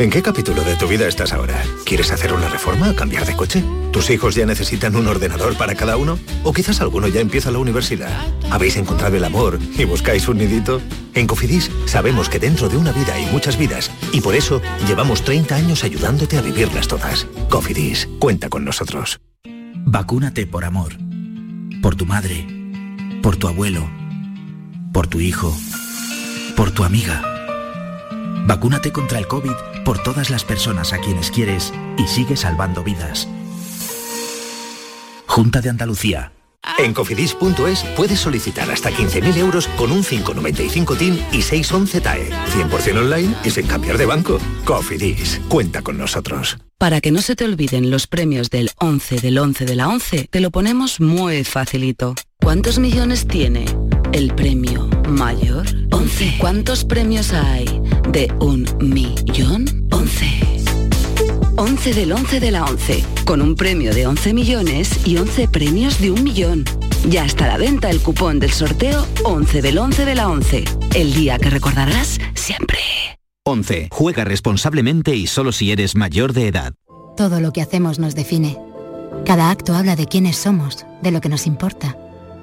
¿En qué capítulo de tu vida estás ahora? ¿Quieres hacer una reforma o cambiar de coche? ¿Tus hijos ya necesitan un ordenador para cada uno? ¿O quizás alguno ya empieza la universidad? ¿Habéis encontrado el amor y buscáis un nidito? En Cofidis sabemos que dentro de una vida hay muchas vidas y por eso llevamos 30 años ayudándote a vivirlas todas. Cofidis, cuenta con nosotros. Vacúnate por amor. Por tu madre. Por tu abuelo. Por tu hijo. Por tu amiga. Vacúnate contra el COVID por todas las personas a quienes quieres y sigue salvando vidas. Junta de Andalucía. En cofidis.es puedes solicitar hasta 15.000 euros con un 595 TIN y 611 TAE. 100% online y sin cambiar de banco. Cofidis, cuenta con nosotros. Para que no se te olviden los premios del 11 del 11 de la 11, te lo ponemos muy facilito. ¿Cuántos millones tiene el premio mayor? 11. ¿Cuántos premios hay de un millón? 11. 11 del 11 de la 11, con un premio de 11 millones y 11 premios de un millón. Ya está a la venta el cupón del sorteo 11 del 11 de la 11, el día que recordarás siempre. 11. Juega responsablemente y solo si eres mayor de edad. Todo lo que hacemos nos define. Cada acto habla de quiénes somos, de lo que nos importa.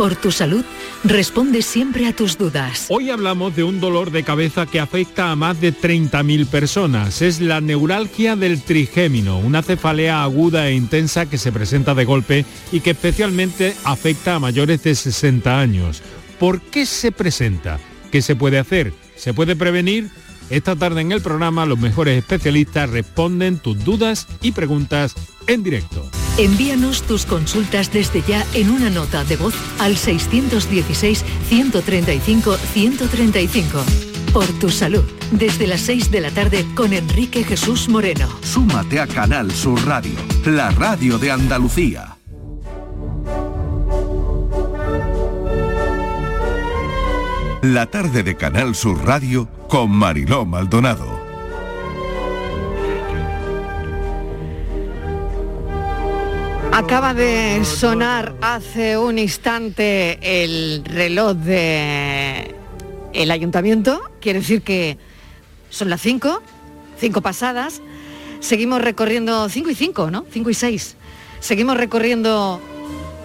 por tu salud, responde siempre a tus dudas. Hoy hablamos de un dolor de cabeza que afecta a más de 30.000 personas. Es la neuralgia del trigémino, una cefalea aguda e intensa que se presenta de golpe y que especialmente afecta a mayores de 60 años. ¿Por qué se presenta? ¿Qué se puede hacer? ¿Se puede prevenir? Esta tarde en el programa los mejores especialistas responden tus dudas y preguntas en directo. Envíanos tus consultas desde ya en una nota de voz al 616-135-135. Por tu salud, desde las 6 de la tarde con Enrique Jesús Moreno. Súmate a Canal Sur Radio, la radio de Andalucía. La tarde de Canal Sur Radio con Mariló Maldonado. Acaba de sonar hace un instante el reloj de el ayuntamiento. Quiere decir que son las 5, 5 pasadas. Seguimos recorriendo 5 y 5, ¿no? 5 y 6. Seguimos recorriendo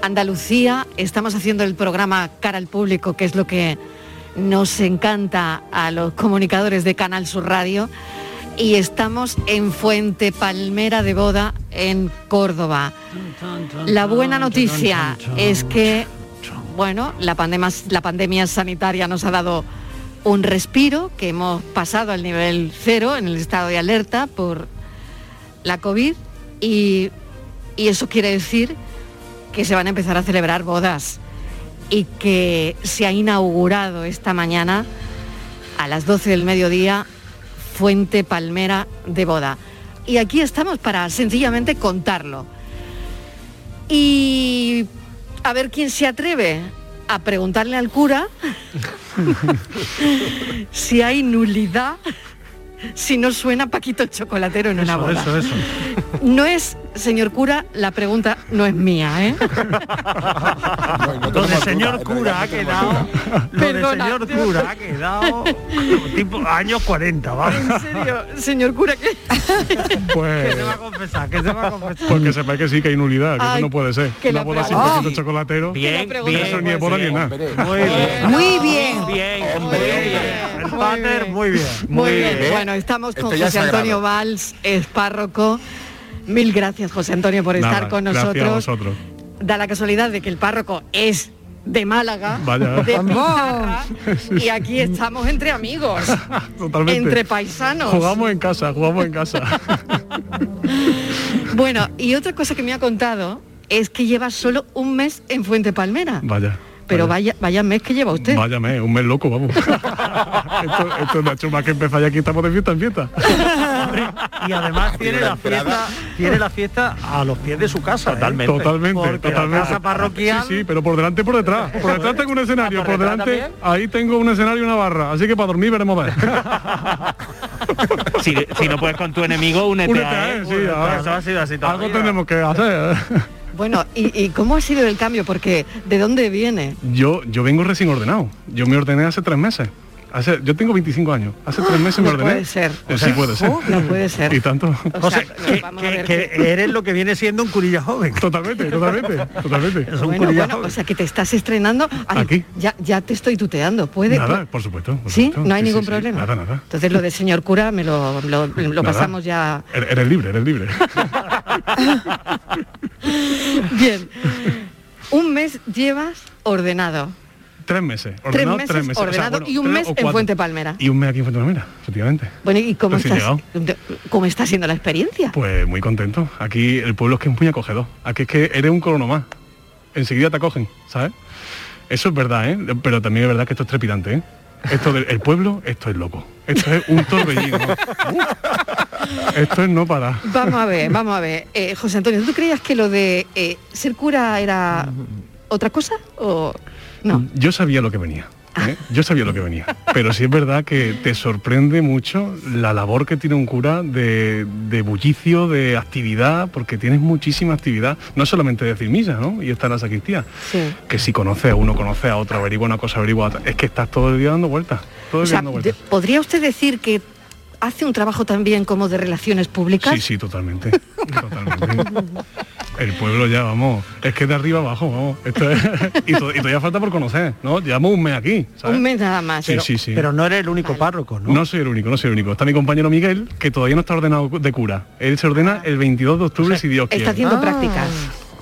Andalucía. Estamos haciendo el programa Cara al Público, que es lo que nos encanta a los comunicadores de Canal Sur Radio. Y estamos en Fuente Palmera de Boda, en Córdoba. La buena noticia es que, bueno, la pandemia, sanitaria nos ha dado un respiro, que hemos pasado al nivel cero en el estado de alerta por la COVID y eso quiere decir que se van a empezar a celebrar bodas y que se ha inaugurado esta mañana a las 12 del mediodía Fuente Palmera de Boda. Y aquí estamos para sencillamente contarlo. Y a ver quién se atreve a preguntarle al cura si hay nulidad si no suena Paquito el chocolatero en una Eso, boda. eso, eso. No es, señor cura, la pregunta no es mía, ¿eh? Lo de señor cura ha quedado. Lo de Perdona. señor cura ha quedado tipo años 40, ¿vale? En serio, señor cura, que Que se va a confesar, que se va a confesar. Porque sepa que sí que hay nulidad, que Ay, eso no puede ser. que Una la boda sin paquito chocolatero. Bien, bien. Eso ni es boda ni nada. Muy bien. Muy bien. Bien, muy bien. Muy bien. Muy bien. Bueno, estamos con Esto José Antonio. Valls, es párroco. Mil gracias, José Antonio, por estar Nada, con gracias a nosotros. vosotros. Da la casualidad de que el párroco es de Málaga, Vaya. de. Pizarra, y aquí estamos entre amigos, Totalmente. entre paisanos. Jugamos en casa, jugamos en casa. Bueno, y otra cosa que me ha contado es que lleva solo un mes en Fuente Palmera. Vaya. Pero vaya, vaya mes que lleva usted. Váyame, un mes loco, vamos. esto, esto no ha hecho más que empezar y aquí estamos de fiesta en fiesta. y además tiene la fiesta, tiene la fiesta a los pies de su casa. ¿eh? Totalmente. Totalmente, Porque totalmente. La casa parroquial. Sí, sí, pero por delante y por detrás. Por detrás tengo un escenario, ¿por delante también? ahí tengo un escenario y una barra. Así que para dormir veremos a ver. Si, si no puedes con tu enemigo, únete, Únete a a él. él, sí, ahora. Eso ha sido así toda la Algo tenemos que hacer. Bueno, ¿y, y cómo ha sido el cambio? Porque ¿de dónde viene? Yo, yo vengo recién ordenado. Yo me ordené hace tres meses. Hace, yo tengo 25 años. Hace tres meses me No ordené. puede ser. Eh, sí puede ser. Oh, no puede ser. Y tanto. O sea, que, vamos a que- que eres lo que viene siendo un curilla joven. Totalmente, totalmente, totalmente. Es un Bueno, curilla bueno, joven. o sea que te estás estrenando. Ay, Aquí. Ya, ya te estoy tuteando. ¿Puede? Nada, por supuesto. por ¿Sí? supuesto. No hay Sí, ningún sí, sí. problema. Nada, nada. Entonces lo de señor cura me lo, lo- pasamos ya. Eres eres libre, eres libre. Bien. Un mes llevas ordenado. tres meses. Tres Ordenado, meses tres meses. O sea, ordenado bueno, y un mes en. Fuente Palmera. Y un mes aquí en Fuente Palmera, efectivamente. Bueno, ¿y cómo estás, cómo está siendo la experiencia? Pues muy contento. Aquí el pueblo es que es muy acogedor. Aquí es que eres un colono más. Enseguida te acogen, ¿sabes? Eso es verdad, ¿eh? Pero también es verdad que esto es trepidante, ¿eh? Esto del el pueblo, esto es loco. Esto es un torbellino. Uh, esto es no para. Vamos a ver, vamos a ver. Eh, José Antonio, ¿tú creías que lo de eh, ser cura era otra cosa? ¿O no? Yo sabía lo que venía. ¿Eh? Yo sabía lo que venía. Pero sí es verdad que te sorprende mucho la labor que tiene un cura de, de bullicio, de actividad, porque tienes muchísima actividad. No solamente decir misa, ¿no? Y estar en la sacristía. Sí. Que si conoces a uno, conoce a otro, averigua una cosa, averigua otra. Es que estás todo el día dando vueltas. Todo O el día sea, dando de- vueltas. ¿podría usted decir que hace un trabajo también como de relaciones públicas? Sí, sí, totalmente. totalmente. El pueblo ya, vamos, es que de arriba abajo, vamos. Esto es- y, to- y todavía falta por conocer, ¿no? Llevamos un mes aquí, ¿sabes? Un mes nada más. Sí, sí, sí. Pero no eres el único párroco, ¿no? No soy el único, no soy el único. Está mi compañero Miguel, que todavía no está ordenado de cura. Él se ordena el 22 de octubre, si Dios quiere. Está haciendo prácticas.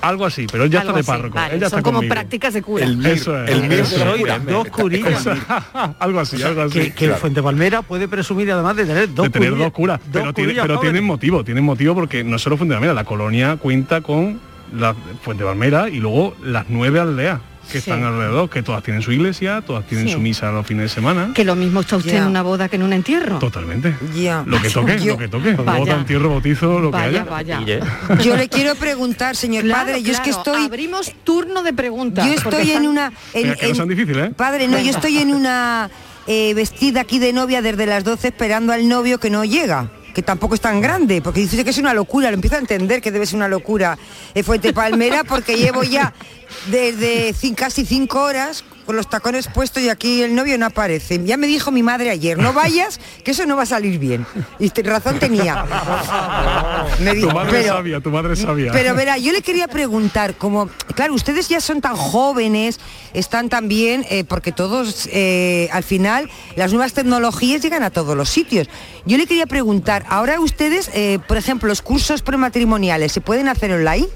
Algo así, pero él ya Algo está de párroco. vale, Él ya Son está como conmigo. prácticas de cura. Eso es. el mir Eso es. Oiga, dos curillas. Algo así, algo así. Que, que el Fuente Palmera puede presumir además de tener dos de tener curillas- dos curas, dos pero, tiene- pero tienen motivo, tienen motivo porque no solo Fuente Palmera, la colonia cuenta con la Fuente Palmera y luego las nueve aldeas que Sí. están alrededor, que todas tienen su iglesia, todas tienen Sí. su misa los fines de semana. Que lo mismo está usted en una boda que en un entierro. Totalmente. Ya. Lo que toque, Yo- lo que toque. Vaya. Boda, entierro, bautizo, lo Vaya, que vaya. haya. Yo le quiero preguntar, señor Claro, padre, yo es que estoy Abrimos turno de preguntas. yo estoy en una en- Venga, que no en- sean difíciles, ¿eh? Padre, no, yo estoy en una eh, vestida aquí de novia desde las 12 esperando al novio que no llega que tampoco es tan grande, porque dice que es una locura, lo empiezo a entender que debe ser una locura eh, Fuente Palmera, porque llevo ya desde casi cinco horas con los tacones puestos y aquí el novio no aparece. Ya me dijo mi madre ayer, no vayas, que eso no va a salir bien. Y razón tenía. Me Tu madre pero- sabia, tu madre sabia. pero verá, yo le quería preguntar, como, claro, ustedes ya son tan jóvenes, están tan bien, eh, porque todos, eh, al final, las nuevas tecnologías llegan a todos los sitios. Yo le quería preguntar, ahora ustedes, eh, por ejemplo, los cursos prematrimoniales, ¿se pueden hacer online?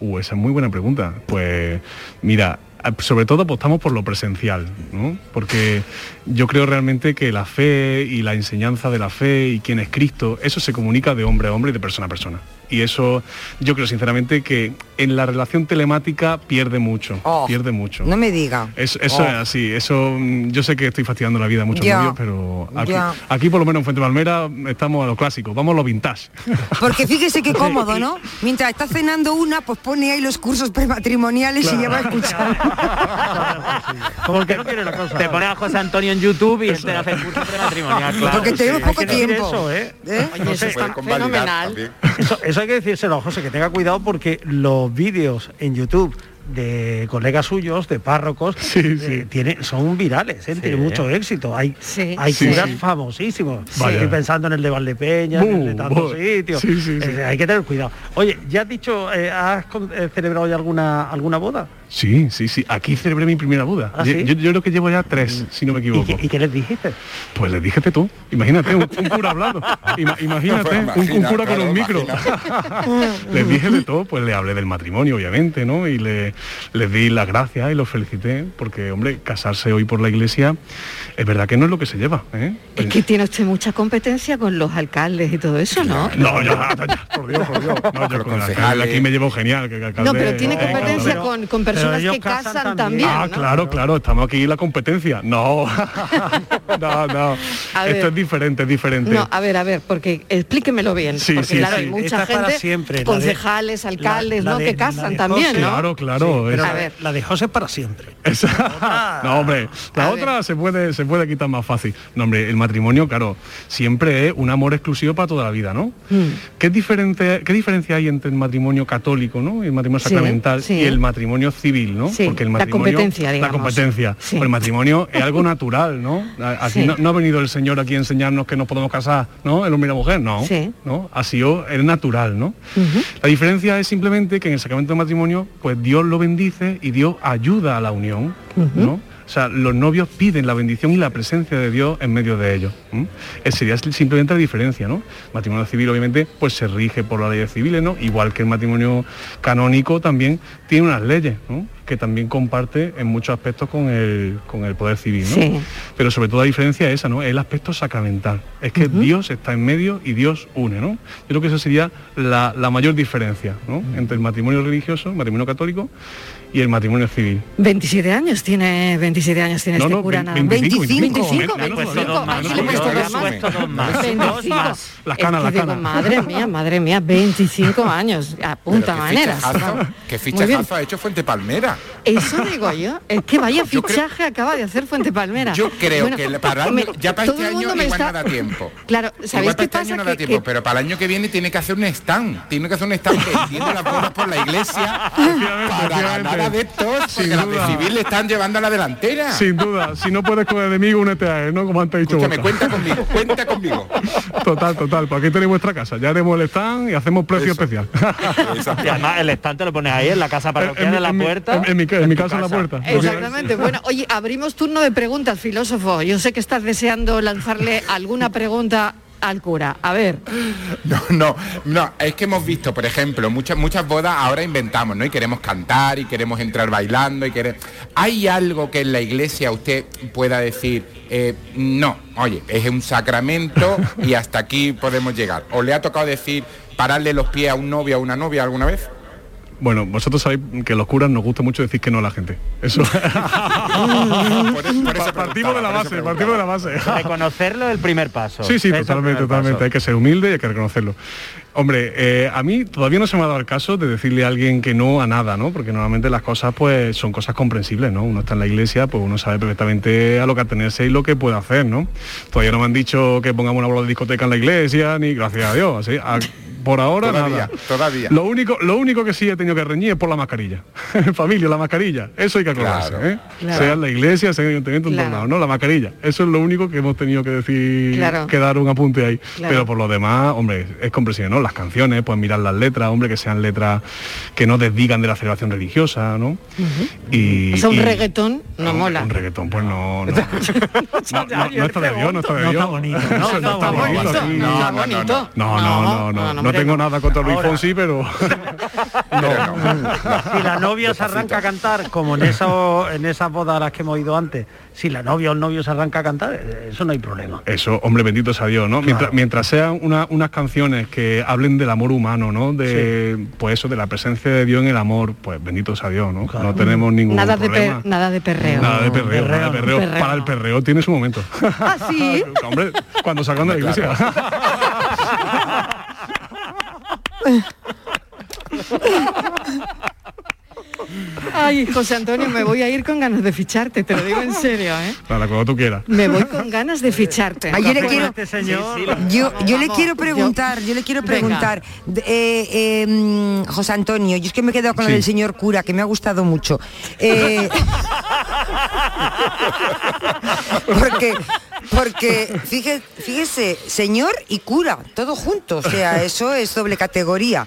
Uh, esa es muy buena pregunta. Pues mira, sobre todo apostamos por lo presencial, ¿no? Porque yo creo realmente que la fe y la enseñanza de la fe y quién es Cristo, eso se comunica de hombre a hombre y de persona a persona. Y eso yo creo sinceramente que en la relación telemática pierde mucho, Oh, pierde mucho. No me diga. Es- eso Oh. es así, eso mm, yo sé que estoy fastidiando la vida a muchos novios, pero aquí, aquí por lo menos en Fuente Palmera estamos a lo clásico, vamos a lo vintage. Porque fíjese qué cómodo, ¿no? Mientras está cenando una, pues pone ahí los cursos prematrimoniales y ya va a escuchar. Porque no quiere la cosa. Te pones a José Antonio en YouTube y te hace curso prematrimonial, claro. Porque tenemos Hay poco tiempo. Eso, ¿eh? ¿Eh? Oye, eso está fenomenal. Eso, eso hay que decírselo a José, que tenga cuidado porque los vídeos en YouTube de colegas suyos, de párrocos, eh, tiene- son virales, ¿eh? tienen mucho éxito. Hay, Sí. hay Sí, curas sí. famosísimos. Vaya. Estoy pensando en el de Valdepeña, en el de Uh, tantos sitios. sí, sí, sí. Eh, hay que tener cuidado. Oye, ¿ya has dicho, eh, has celebrado ya alguna, alguna boda? Sí, sí, sí. Aquí celebré mi primera boda. ¿Ah, yo, sí? yo- yo creo que llevo ya tres, si no me ¿Y, equivoco. y qué les dijiste? Pues le dijiste tú. Imagínate, un, un cura hablando. Ima- imagínate, un, un cura con un micro. les dije de todo, pues le hablé del matrimonio, obviamente, ¿no? Y le- les di las gracias y los felicité, porque, hombre, casarse hoy por la iglesia es verdad que no es lo que se lleva. ¿eh? Es que tiene usted mucha competencia con los alcaldes y todo eso, ¿no? No, ya, ya, por Dios, por Dios. No, yo con el alcalde aquí me llevo genial. Que el alcalde- No, pero tiene competencia pero- con, con personas que casan casan también. también, Ah, ¿no? claro, claro, estamos aquí en la competencia. No, no, no. A Esto ver. es diferente, es diferente. No, a ver, a ver, porque explíquemelo bien. Sí, porque sí, claro, sí. hay mucha Esta gente, siempre, concejales, alcaldes, la- la ¿no? de- que casan también, José. ¿no? Claro, claro. pero es- A ver. la de José es para siempre. Esa- no, hombre, la A otra se puede, se puede quitar más fácil. No, hombre, el matrimonio, claro, siempre es un amor exclusivo para toda la vida, ¿no? Mm. ¿Qué, diferente, ¿Qué diferencia hay entre el matrimonio católico, ¿no? el matrimonio sacramental sí. y el matrimonio civil, ¿no? Sí, Porque el la matrimonio, competencia, La competencia. Pues el matrimonio es algo natural, ¿no? Aquí no, no ha venido el Señor aquí a enseñarnos que nos podemos casar, ¿no? El hombre y la mujer, no. ¿no? Ha sido, es natural, ¿no? La diferencia es simplemente que en el sacramento del matrimonio, pues Dios lo bendice y Dios ayuda a la unión, ¿no? O sea, los novios piden la bendición y la presencia de Dios en medio de ellos. ¿m? Esa sería simplemente la diferencia, ¿no? El matrimonio civil, obviamente, pues se rige por las leyes civiles, ¿no? Igual que el matrimonio canónico también tiene unas leyes, ¿no? Que también comparte en muchos aspectos con el, con el poder civil, ¿no? Sí. Pero sobre todo la diferencia es esa, ¿no? El aspecto sacramental. Es que Dios está en medio y Dios une, ¿no? Yo creo que esa sería la, la mayor diferencia, ¿no? Entre el matrimonio religioso, el matrimonio católico y el matrimonio civil. 27 años tiene 27 años tiene No, este no, cura vein- nada más. 25, 25, menos 25. todavía. Aquí Menos le he puesto todavía. dos más. Puesto dos más. 25. Dos más. Las canas, que las canas. madre mía, madre mía, 25 años, vamos. qué Muy bien. fichajazo ha hecho Fuente Palmera. Eso digo yo, es que vaya creo- fichaje acaba de hacer Fuente Palmera. Yo creo Bueno, que le- para el me- ya para este año me igual está- no da tiempo. Claro, ¿sabéis Igual para qué este año pasa? no da Que- tiempo, que- pero para el año que viene tiene que hacer un stand. Tiene que hacer un stand vendiendo las bodas por la iglesia para ganar adeptos, Sin porque las duda. de civil le están llevando a la delantera. Sin duda, si no puedes con el enemigo, únete a él, ¿no? Como antes ha dicho Escúchame, cuenta conmigo, cuenta conmigo. Total, total. Pues aquí tenéis vuestra casa. Ya haremos el stand y hacemos precio especial. Y además el stand te lo pones ahí en la casa parroquial, En- en la en puerta. en- en mi en mi casa en la puerta. Exactamente. Bueno, oye, abrimos turno de preguntas, filósofo. Yo sé que estás deseando lanzarle alguna pregunta al cura. A ver. No, no, no, es que hemos visto, por ejemplo, muchas muchas bodas ahora inventamos, ¿no? Y queremos cantar y queremos entrar bailando y queremos... ¿Hay algo que en la iglesia usted pueda decir, eh, no, oye, es un sacramento y hasta aquí podemos llegar? ¿O le ha tocado decir pararle los pies a un novio o a una novia alguna vez? Bueno, vosotros sabéis que los curas nos gusta mucho decir que no a la gente. Eso. partimos de la base, partimos de la base. Reconocerlo es el primer paso. Sí, sí, es totalmente, totalmente. paso. Hay que ser humilde y hay que reconocerlo. Hombre, eh, a mí todavía no se me ha dado el caso de decirle a alguien que no a nada, ¿no? Porque normalmente las cosas pues son cosas comprensibles, ¿no? Uno está en la iglesia, pues uno sabe perfectamente a lo que atenerse y lo que puede hacer, ¿no? Todavía no me han dicho que pongamos una bola de discoteca en la iglesia, ni gracias a Dios, así. a- por ahora Todavía, nada. todavía. Lo único, lo único que sí he tenido que reñir es por la mascarilla. Familia, la mascarilla. Eso hay que acordarse, Claro. ¿eh? Claro. Sea en la iglesia, sea en el ayuntamiento, en Claro. todos lados, ¿no? La mascarilla. Eso es lo único que hemos tenido que decir, Claro. que dar un apunte ahí. Claro. Pero por lo demás, hombre, es comprensible, ¿no? Las canciones, pues mirar las letras, hombre, que sean letras que no desdigan de la celebración religiosa, ¿no? y, O sea, un y- reggaetón no mola. Un reggaetón, pues no, no. No, no, no está de Dios, no está de No Dios. está bonito, ¿no? No no está bonito. no está no, no, bonito. No, no, no, no, no, tengo nada contra Luis Ahora. Fonsi, pero Pero no. Si la novia se arranca a cantar, como en, eso, en esas bodas a las que hemos ido antes, si la novia o el novio se arranca a cantar, eh, eso no hay problema. Eso, hombre, bendito sea Dios, ¿no? Mientras, mientras sean una- unas canciones que hablen del amor humano, ¿no? De, pues eso, de la presencia de Dios en el amor, pues bendito sea Dios, ¿no? No tenemos ningún Nada de, problema. per- nada de perreo. Nada de perreo, nada de perreo. Perreo Para el perreo tiene su momento. ¿Ah, sí? Hombre, cuando salgan de la iglesia. Ay, José Antonio, me voy a ir con ganas de ficharte, te lo digo en serio, ¿eh? Para cuando tú quieras. Me voy con ganas de ficharte. Ay, yo le quiero, Este señor, yo, yo le quiero preguntar, yo, le quiero preguntar, eh, eh, mm, José Antonio, yo es que me he quedado con Sí. el del señor cura, que me ha gustado mucho. Eh, porque, porque fíjese, fíjese, señor y cura, todo junto, o sea, eso es doble categoría.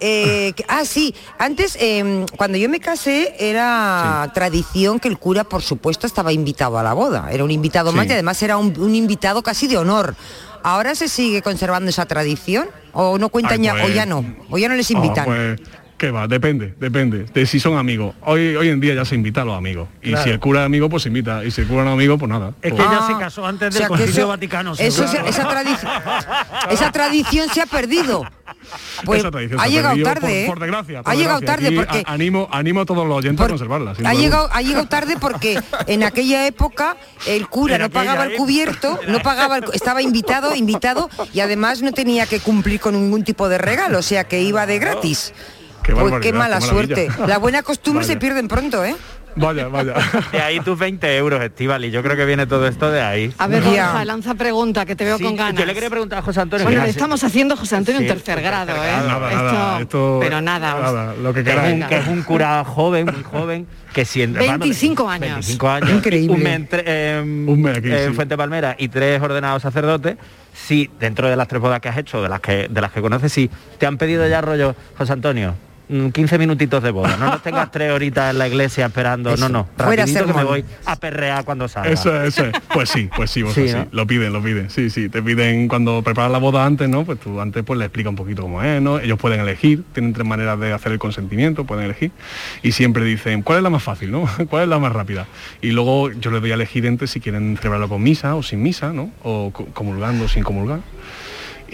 Eh, que- ah, sí, antes, eh, cuando yo me casé, era tradición que el cura, por supuesto, estaba invitado a la boda. Era un invitado Sí. más y además era un, un invitado casi de honor. ¿Ahora se sigue conservando esa tradición? ¿O no cuentan Ay, ya, pues- o ya no? ¿O ya no les Oh, invitan? pues, Que va, depende, depende de si son amigos. Hoy, hoy en día ya se invita a los amigos. Y Claro. si el cura es amigo, pues se invita. Y si el cura no es amigo, pues nada. Es que Pues- ella se casó antes Ah, O del sea, que Concilio eso- Vaticano. eso se- esa, tradición, esa tradición se ha perdido. Pues Esa tradición ha se llegado perdido, tarde, por, ¿eh? por desgracia. por ha llegado desgracia. tarde Aquí porque a- animo, animo a todos los oyentes a conservarla. ha llegado, ha llegado tarde porque en aquella época el cura no pagaba el cubierto, no pagaba el- estaba invitado, invitado y además no tenía que cumplir con ningún tipo de regalo, o sea que iba de gratis. Qué pues qué mala qué suerte. La buena costumbre se Vaya. pierden pronto, ¿eh? Vaya, vaya. De ahí tus 20 euros, Estival, y yo creo que viene todo esto de ahí. A ver, Borja, lanza pregunta, que te veo Sí, con ganas. Yo le quería preguntar a José Antonio. Bueno, le estamos haciendo José Antonio Sí, en tercer grado, ¿eh? Nada, esto, nada, esto- pero nada. nada, lo que es, un, que es un cura joven, muy joven, que siendo 25 años. 25 años. Increíble. Un mes, en tre- en- Un mes aquí, en sí. Fuente Palmera y tres ordenados sacerdotes. Si dentro de las tres bodas que has hecho, de las que de las que conoces, si te han pedido ya rollo, José Antonio, 15 minutitos de boda, no nos tengas tres horitas en la iglesia esperando, no, no, Fuera que me voy a perrear cuando salga. Eso, es, eso es. Pues sí, pues sí. Lo piden, lo piden. Sí, sí. Te piden cuando preparas la boda antes, ¿no? Pues tú antes pues le explica un poquito cómo es, ¿no? Ellos pueden elegir, tienen tres maneras de hacer el consentimiento, pueden elegir. Y siempre dicen, ¿cuál es la más fácil, no? ¿Cuál es la más rápida? Y luego yo les doy a elegir entre si quieren celebrarlo con misa o sin misa, ¿no? O co- comulgando o sin comulgar.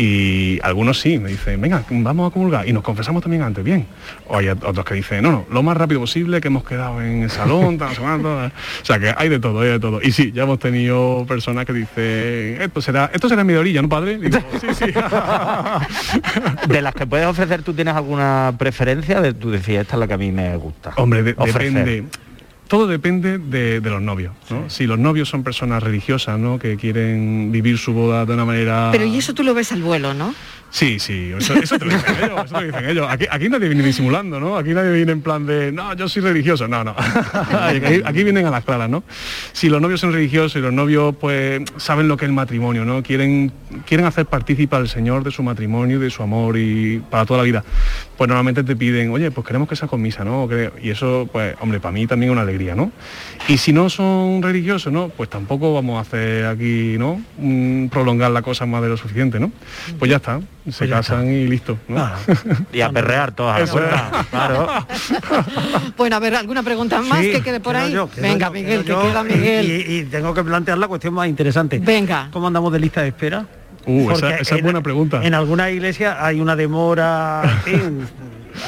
Y algunos sí, me dicen, venga, vamos a comulgar. Y nos confesamos también antes, bien. O hay otros que dicen, no, no, lo más rápido posible, que hemos quedado en el salón, tal, cuánto". O sea, que hay de todo, hay de todo. Y sí, ya hemos tenido personas que dicen, esto será, esto será en mi orilla, ¿no, padre? Digo, sí, sí. De las que puedes ofrecer, ¿tú tienes alguna preferencia? De, tú decías, esta es la que a mí me gusta. Hombre, de- depende. Todo depende de, de los novios, ¿no? Si los novios son personas religiosas, ¿no? Que quieren vivir su boda de una manera... Pero y eso tú lo ves al vuelo, ¿no? Sí, sí, eso, eso te lo dicen ellos, eso te lo dicen ellos. Aquí, aquí nadie viene disimulando, ¿no? Aquí nadie viene en plan de, no, yo soy religioso, no, no. aquí, aquí vienen a las claras, ¿no? Si los novios son religiosos y los novios, pues, saben lo que es el matrimonio, ¿no? Quieren, quieren hacer partícipe al Señor de su matrimonio, de su amor y para toda la vida. Pues normalmente te piden, oye, pues queremos que sea con misa, ¿no? Y eso, pues, hombre, para mí también es una alegría, ¿no? Y si no son religiosos, ¿no? Pues tampoco vamos a hacer aquí, ¿no? Mm, prolongar la cosa más de lo suficiente, ¿no? Pues ya está, se casan y listo, ¿no? Y a perrear todas. Claro. Bueno, a ver, ¿alguna pregunta más Sí, que quede por ahí? yo, Venga, yo, Miguel, que queda Miguel. Y, y tengo que plantear la cuestión más interesante. Venga. ¿Cómo andamos de lista de espera? Uh, esa, es en- buena pregunta. En alguna iglesia hay una demora. en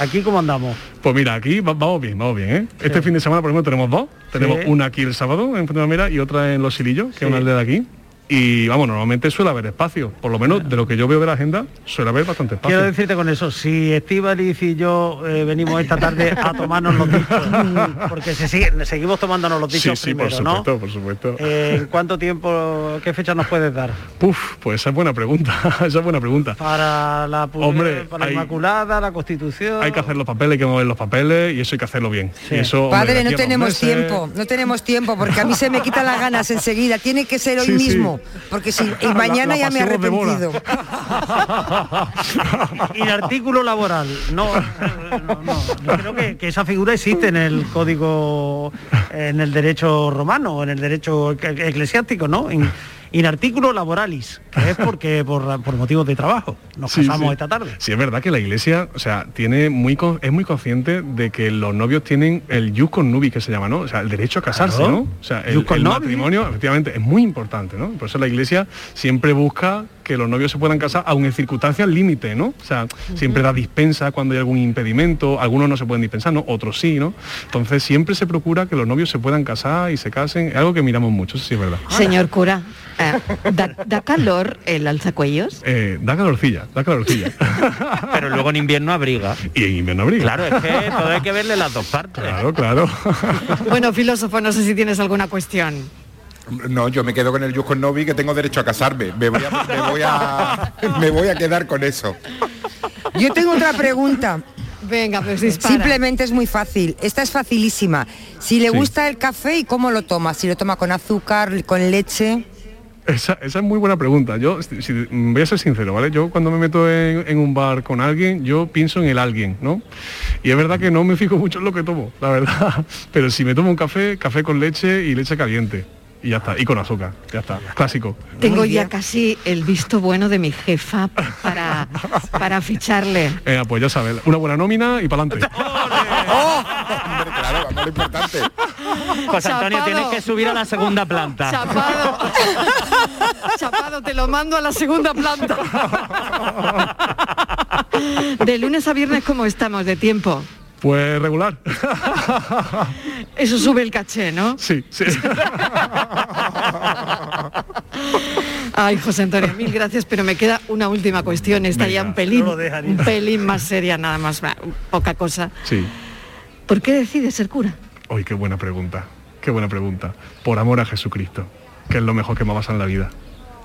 Aquí cómo andamos. Pues mira, aquí va- vamos bien, vamos bien, ¿eh? Este fin de semana, por ejemplo, tenemos dos. Tenemos Sí. una aquí el sábado en Fuente Palmera y otra en Los Silillos, que Sí. es una aldea de aquí. Y vamos, normalmente suele haber espacio. Por lo menos de lo que yo veo de la agenda, suele haber bastante espacio. Quiero decirte con eso, si Estíbaliz y yo eh, venimos esta tarde a tomarnos los dichos, porque se sigue- seguimos tomándonos los sí, dichos sí, primero, por ¿no? supuesto, por supuesto. Eh, ¿En cuánto tiempo, qué fecha nos puedes dar? Puf, pues esa es buena pregunta, esa es buena pregunta. Para la, Hombre, para la hay- Inmaculada, la Constitución. Hay que hacer los papeles, hay que mover los papeles y eso hay que hacerlo bien. Y eso, Padre, no tenemos meses- tiempo, no tenemos tiempo, porque a mí se me quitan las ganas enseguida. Tiene que ser hoy Sí, sí. mismo, porque si y mañana la ya me he arrepentido. y el artículo laboral. No, no, no. Yo creo que, que esa figura existe en el código, en el derecho romano, en el derecho ec- eclesiástico, ¿no? En, in artículo laboralis, que es porque por, por motivos de trabajo. Nos Sí, casamos sí. esta tarde. Sí, es verdad que la iglesia, o sea, tiene muy con- es muy consciente de que los novios tienen el jus con nubi que se llama, ¿no? O sea, el derecho a casarse, Claro. ¿no? O sea, el, el matrimonio, efectivamente, es muy importante, ¿no? Por eso la iglesia siempre busca que los novios se puedan casar, aun en circunstancias límite, ¿no? O sea, siempre da dispensa cuando hay algún impedimento, algunos no se pueden dispensar, ¿no? Otros sí, ¿no? Entonces siempre se procura que los novios se puedan casar y se casen, es algo que miramos mucho, eso sí es verdad. Señor cura, eh, ¿da, da calor el alzacuellos? Eh, da calorcilla, da calorcilla. Pero luego en invierno abriga. y en invierno abriga. Claro, es que todo hay que verle las dos partes. Claro, claro. Bueno, filósofo, no sé si tienes alguna cuestión. No, yo me quedo con el Yukon Novi que tengo derecho a casarme. Me voy a, me voy a, me voy a quedar con eso. Yo tengo otra pregunta. Venga, pues dispara. Simplemente es muy fácil. Esta es facilísima. Si le Sí. gusta el café y cómo lo toma, si lo toma con azúcar, con leche. Esa, esa es muy buena pregunta. Yo si- si- mm, voy a ser sincero, ¿vale? Yo cuando me meto en, en un bar con alguien, yo pienso en el alguien, ¿no? Y es verdad que no me fijo mucho en lo que tomo, la verdad. Pero si me tomo un café, café con leche y leche caliente. y ya está. Y con azúcar, ya está. Clásico. Tengo ya casi el visto bueno de mi jefa para, para ficharle. Eh, pues ya sabes, una buena nómina y para adelante. claro, vamos a lo importante. José Antonio, Chapado. tienes que subir a la segunda planta. Chapado. Chapado, te lo mando a la segunda planta. De lunes a viernes, ¿cómo estamos de tiempo? Pues regular. Eso sube el caché, ¿no? Sí, sí. Ay, José Antonio, mil gracias, pero me queda una última cuestión. Esta ya un pelín, no un pelín más seria, nada más, poca cosa. Sí. ¿Por qué decides ser cura? Uy, qué buena pregunta. Qué buena pregunta. Por amor a Jesucristo, que es lo mejor que me ha pasado en la vida.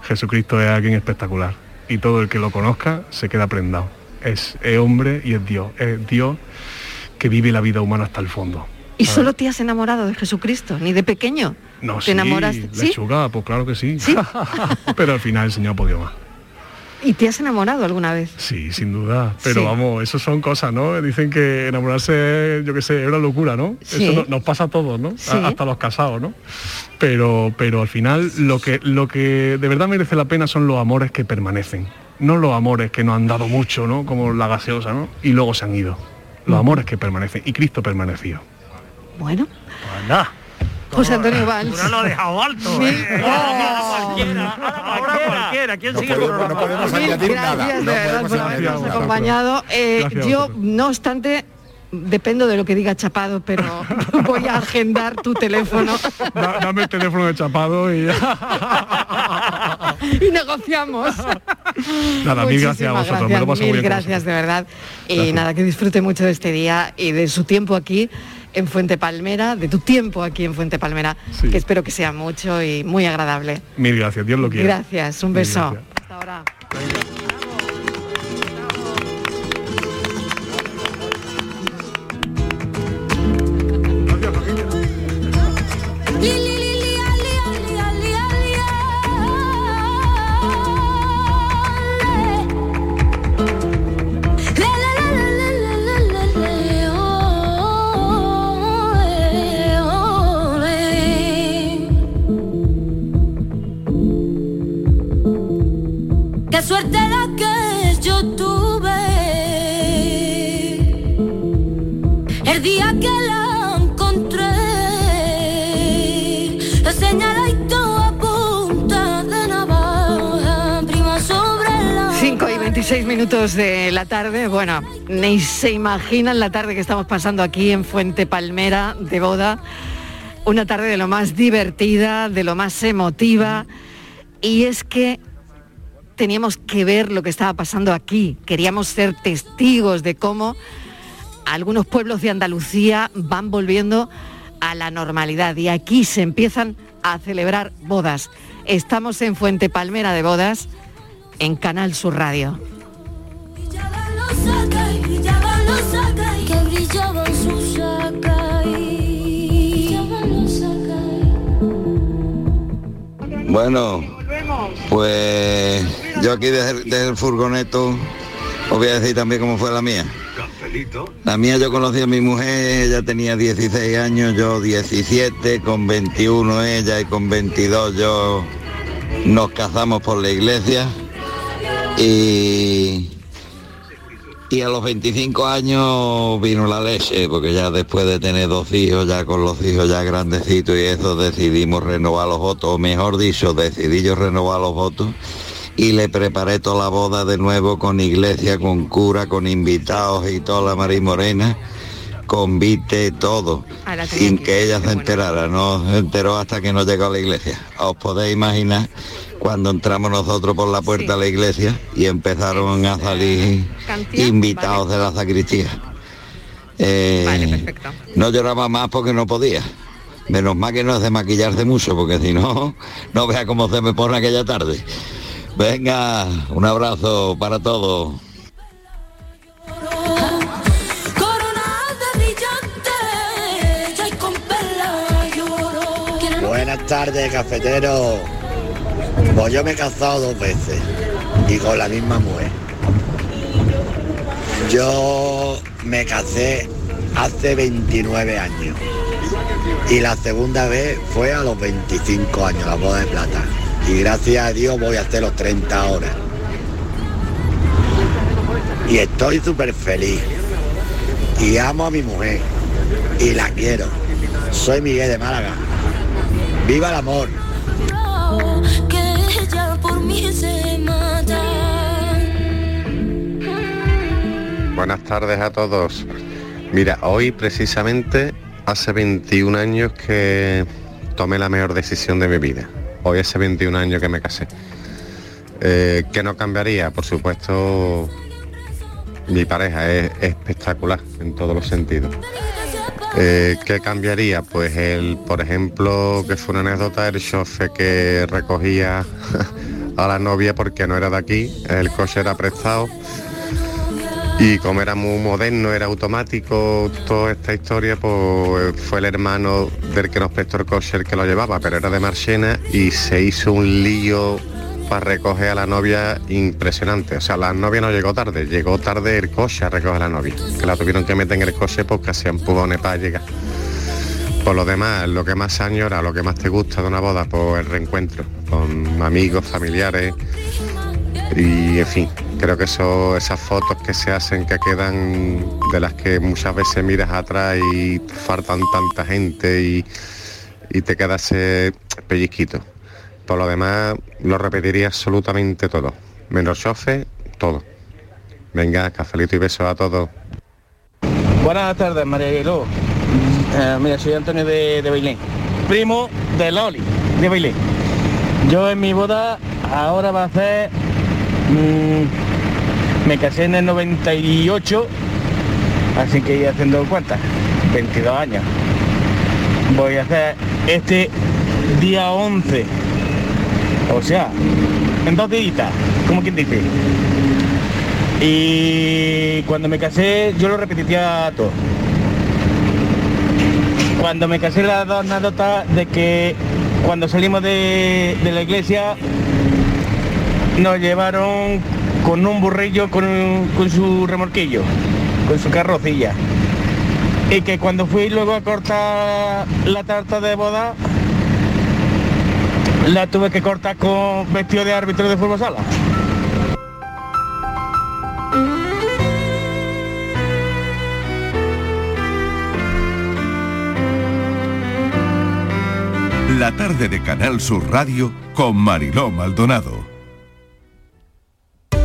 Jesucristo es alguien espectacular y todo el que lo conozca se queda prendado. Es, es hombre y es Dios. Es Dios que vive la vida humana hasta el fondo. ¿Y solo te has enamorado de Jesucristo? ¿Ni de pequeño? No, ¿Te sí, enamoraste? ¿Sí? lechuga, pues claro que sí. Pero al final el Señor ha podido más. ¿Y te has enamorado alguna vez? Sí, sin duda. Pero Sí. vamos, eso son cosas, ¿no? Dicen que enamorarse, es, yo qué sé, es una locura, ¿no? Sí. Eso no- nos pasa a todos, ¿no? A- hasta los casados, ¿no? Pero, pero al final lo que, lo que de verdad merece la pena son los amores que permanecen. No los amores que nos han dado mucho, ¿no? Como la gaseosa, ¿no? Y luego se han ido. Los amores que permanecen. Y Cristo permaneció. Bueno. Pues nada. José Antonio Valls. Tú no lo has dejado alto. Mil- ¿eh? Ahora cualquiera, ahora cualquiera. ¿Quién sigue con no podemos añadir gracias nada. de No podemos por habernos nada. acompañado. Eh, Gracias yo, no obstante, dependo de lo que diga Chapado, pero voy a agendar tu teléfono Da- dame el teléfono de chapado y y negociamos. Nada, mil gracias a vosotros. Me lo paso muy mil bien gracias de verdad. Y Gracias. nada, que disfrute mucho de este día y de su tiempo aquí en Fuente Palmera, de tu tiempo aquí en Fuente Palmera, Sí. que espero que sea mucho y muy agradable. Mil gracias, Dios lo quiere. Gracias, un Mil beso. gracias. Hasta ahora. 5 y 26 minutos de la tarde. Bueno, ni se imaginan la tarde que estamos pasando aquí en Fuente Palmera de boda. Una tarde de lo más divertida, de lo más emotiva. Y es que teníamos que ver lo que estaba pasando aquí. Queríamos ser testigos de cómo algunos pueblos de Andalucía van volviendo a la normalidad y aquí se empiezan a celebrar bodas. Estamos en Fuente Palmera de Bodas, en Canal Sur Radio. Bueno, pues yo aquí desde, desde el furgoneto os voy a decir también cómo fue la mía. La mía yo conocí a mi mujer, ella tenía 16 años, yo 17, con 21 ella y con 22 yo nos casamos por la iglesia y, y a los 25 años vino la leche, porque ya después de tener dos hijos, ya con los hijos ya grandecitos y eso, decidimos renovar los votos, o mejor dicho, decidí yo renovar los votos y le preparé toda la boda de nuevo con iglesia, con cura, con invitados y toda la María Morena, con vite, todo, sin que ella se enterara, no se enteró hasta que no llegó a la iglesia. Os podéis imaginar cuando entramos nosotros por la puerta de la iglesia y empezaron a salir invitados de la sacristía. Eh, Vale, perfecto. no lloraba más porque no podía. Menos mal que no es de maquillarse mucho, porque si no, no vea cómo se me pone aquella tarde. Venga, un abrazo para todos. Tardes, cafetero. Pues yo me he casado dos veces y con la misma mujer. Yo me casé hace 29 años. Y la segunda vez fue a los 25 años, la boda de plata. Y gracias a Dios voy a hacer los 30 horas. Y estoy súper feliz. Y amo a mi mujer. Y la quiero. Soy Miguel de Málaga. ¡Viva el amor! que ella por mí se mata. Buenas tardes a todos. Mira, hoy precisamente hace 21 años que tomé la mejor decisión de mi vida. Hoy hace 21 años que me casé. Eh, ¿Qué no cambiaría? Por supuesto, mi pareja es espectacular en todos los sentidos. Eh, ¿Qué cambiaría? Pues el, por ejemplo, que fue una anécdota, el chofer que recogía a la novia porque no era de aquí, el coche era prestado y como era muy moderno, era automático, toda esta historia, pues fue el hermano del que nos prestó el coche el que lo llevaba, pero era de Marchena y se hizo un lío para recoger a la novia impresionante. O sea, la novia no llegó tarde, llegó tarde el coche a recoger a la novia, que la tuvieron que meter en el coche porque hacía empujones para llegar. Por lo demás, lo que más añora, lo que más te gusta de una boda, pues el reencuentro con amigos, familiares y en fin, creo que eso, esas fotos que se hacen que quedan de las que muchas veces miras atrás y faltan tanta gente y, y te queda ese pellizquito. Por lo demás, lo repetiría absolutamente todo. Menos chofe, todo. Venga, cafelito y besos a todos. Buenas tardes, María Aguiló. Eh, mira, soy Antonio de, de Bailén, primo de Loli, de Bailén. Yo en mi boda ahora va a hacer... mm, me casé en el 98, así que haciendo cuentas, 22 años. Voy a hacer este día 11, o sea, en dos días, como quien dice. Y cuando me casé yo lo repetía todo. Cuando me casé la dos anécdotas de que cuando salimos de, de la iglesia nos llevaron con un burrillo con, con su remolquillo, con su carrocilla. Y que cuando fui luego a cortar la tarta de boda, la tuve que cortar con vestido de árbitro de fútbol sala. La tarde de Canal Sur Radio con Mariló Maldonado.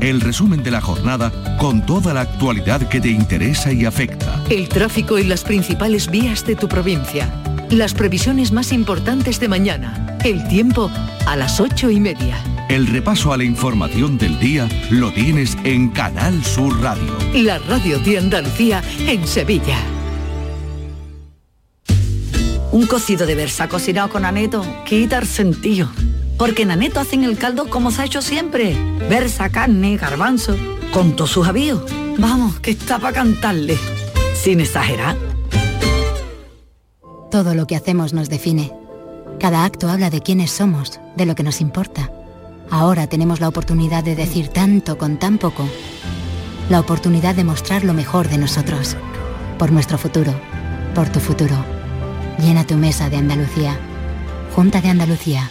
El resumen de la jornada con toda la actualidad que te interesa y afecta. El tráfico en las principales vías de tu provincia. Las previsiones más importantes de mañana. El tiempo a las ocho y media. El repaso a la información del día lo tienes en Canal Sur Radio. La radio de Andalucía en Sevilla. Un cocido de versa cocinado con aneto quita el sentido. Porque en aneto hacen el caldo como se ha hecho siempre. Versa, carne, garbanzo, con todos sus avíos. Vamos, que está para cantarle. Sin exagerar. Todo lo que hacemos nos define. Cada acto habla de quiénes somos, de lo que nos importa. Ahora tenemos la oportunidad de decir tanto con tan poco. La oportunidad de mostrar lo mejor de nosotros. Por nuestro futuro. Por tu futuro. Llena tu mesa de Andalucía. Junta de Andalucía.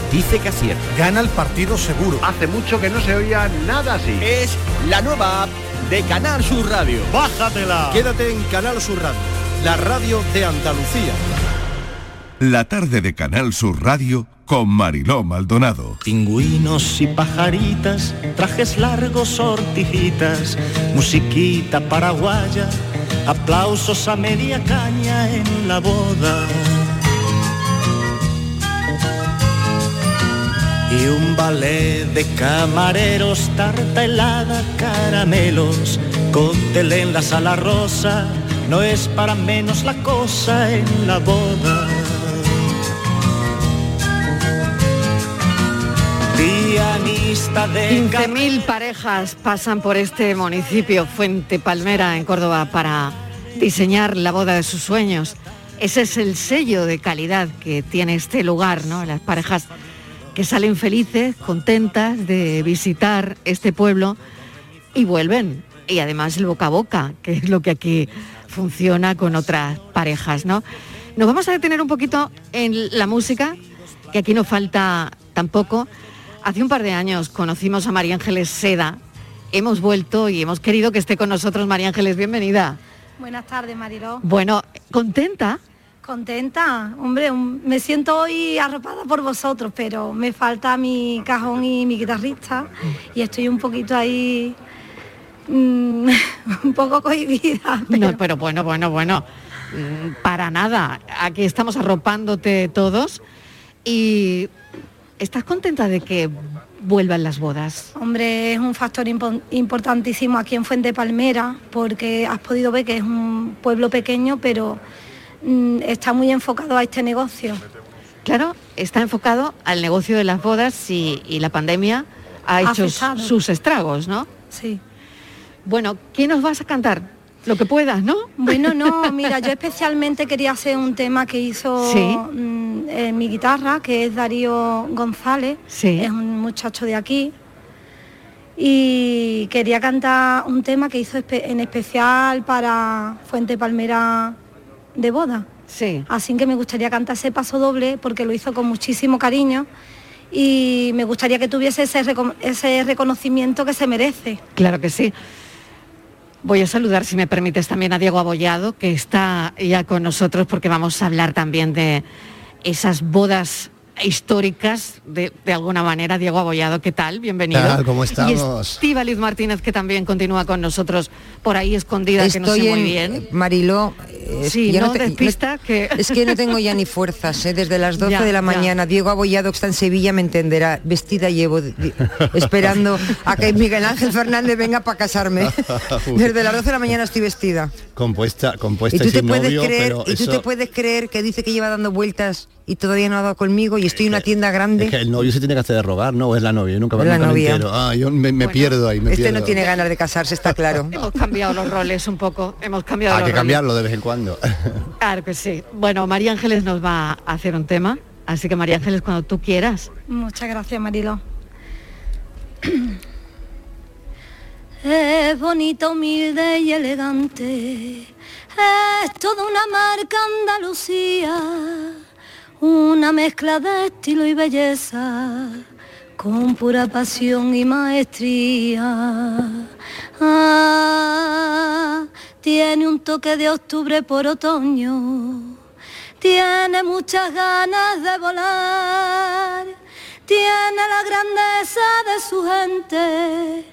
dice que acierta. Gana el partido seguro. Hace mucho que no se oía nada así. Es la nueva app de Canal Sur Radio. Bájatela. Quédate en Canal Sur Radio, la radio de Andalucía. La tarde de Canal Sur Radio con Mariló Maldonado. Pingüinos y pajaritas, trajes largos, sortijitas, musiquita paraguaya, aplausos a media caña en la boda. Y un ballet de camareros, tarta helada, caramelos, cóctel en la sala rosa, no es para menos la cosa en la boda. Pianista de 15.000 parejas pasan por este municipio, Fuente Palmera, en Córdoba, para diseñar la boda de sus sueños. Ese es el sello de calidad que tiene este lugar, ¿no? Las parejas que salen felices, contentas de visitar este pueblo y vuelven. Y además el boca a boca, que es lo que aquí funciona con otras parejas, ¿no? Nos vamos a detener un poquito en la música, que aquí no falta tampoco. Hace un par de años conocimos a María Ángeles Seda. Hemos vuelto y hemos querido que esté con nosotros. María Ángeles, bienvenida. Buenas tardes, Mariló. Bueno, ¿contenta? Contenta, hombre, un- me siento hoy arropada por vosotros, pero me falta mi cajón y mi guitarrista y estoy un poquito ahí, mm, un poco cohibida. No, pero bueno, bueno, bueno, mm, para nada. Aquí estamos arropándote todos y ¿estás contenta de que vuelvan las bodas? Hombre, es un factor impo- importantísimo aquí en Fuente Palmera, porque has podido ver que es un pueblo pequeño, pero está muy enfocado a este negocio. Claro, está enfocado al negocio de las bodas y, y la pandemia ha hecho Afectado. sus estragos, ¿no? Sí. Bueno, ¿quién nos vas a cantar? Lo que puedas, ¿no? Bueno, no, mira, yo especialmente quería hacer un tema que hizo Sí. mm, eh, mi guitarra, que es Darío González, Sí. es un muchacho de aquí. Y quería cantar un tema que hizo en especial para Fuente Palmera de boda. Sí. Así que me gustaría cantar ese paso doble porque lo hizo con muchísimo cariño y me gustaría que tuviese ese, ese reconocimiento que se merece. Claro que sí. Voy a saludar, si me permites, también a Diego Abollado, que está ya con nosotros porque vamos a hablar también de esas bodas históricas, de, de alguna manera. Diego Abollado, ¿qué tal? Bienvenido. ¿Qué tal? ¿Cómo estamos? Y Estíbaliz Martínez, que también continúa con nosotros por ahí escondida, que no sé Estoy muy en- bien. Mariló, es- Sí, yo no, te- despista que... Es que no tengo ya ni fuerzas, ¿eh? desde las 12 Ya, de la ya. mañana. Diego Abollado, que está en Sevilla, me entenderá. Vestida llevo, di- esperando a que Miguel Ángel Fernández venga para casarme. Desde las 12 de la mañana estoy vestida. Compuesta, Y compuesta tú y te sin puedes novio, creer, pero y tú eso- te puedes creer que dice que lleva dando vueltas y todavía no ha dado conmigo y estoy en una tienda grande. es que el novio se tiene que hacer de rogar, ¿no? ¿O es la novia? Yo nunca, Es la nunca me novia. entero. Ah, yo me, me pierdo ahí, me este pierdo. no tiene ganas de casarse, está claro. Hemos cambiado los roles un poco, hemos cambiado Hay los que roles. cambiarlo de vez en cuando. Claro que sí. Bueno, María Ángeles nos va a hacer un tema, así que María Ángeles, cuando tú quieras. Muchas gracias, Marilo. Es bonito, humilde y elegante. Es toda una marca Andalucía. Una mezcla de estilo y belleza. Con pura pasión y maestría. Ah, tiene un toque de octubre por otoño. Tiene muchas ganas de volar. Tiene la grandeza de su gente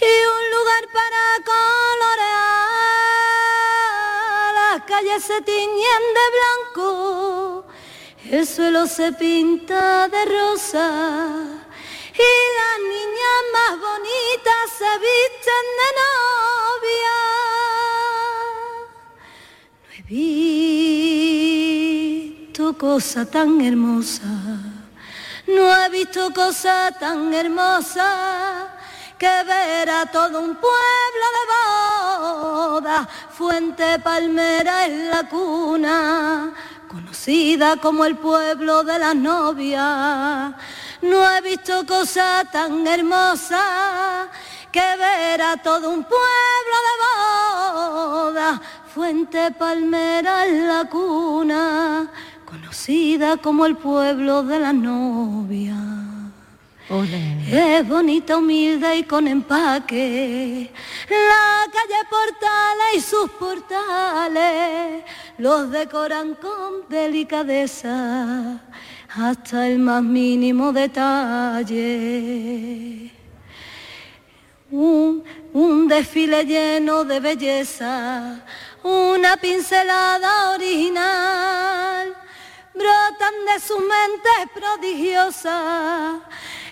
y un lugar para colorear. Las calles se tiñen de blanco el suelo se pinta de rosa y las niñas más bonitas se visten de novia. No he visto cosa tan hermosa, no he visto cosa tan hermosa que ver a todo un pueblo de boda, fuente palmera en la cuna, conocida como el pueblo de las novias. No he visto cosa tan hermosa que ver a todo un pueblo de boda, fuente palmera en la cuna, conocida como el pueblo de las novias. Es bonita, humilde y con empaque. La calle Portales y sus portales los decoran con delicadeza hasta el más mínimo detalle. Un, un desfile lleno de belleza, una pincelada original, brotan de sus mentes prodigiosas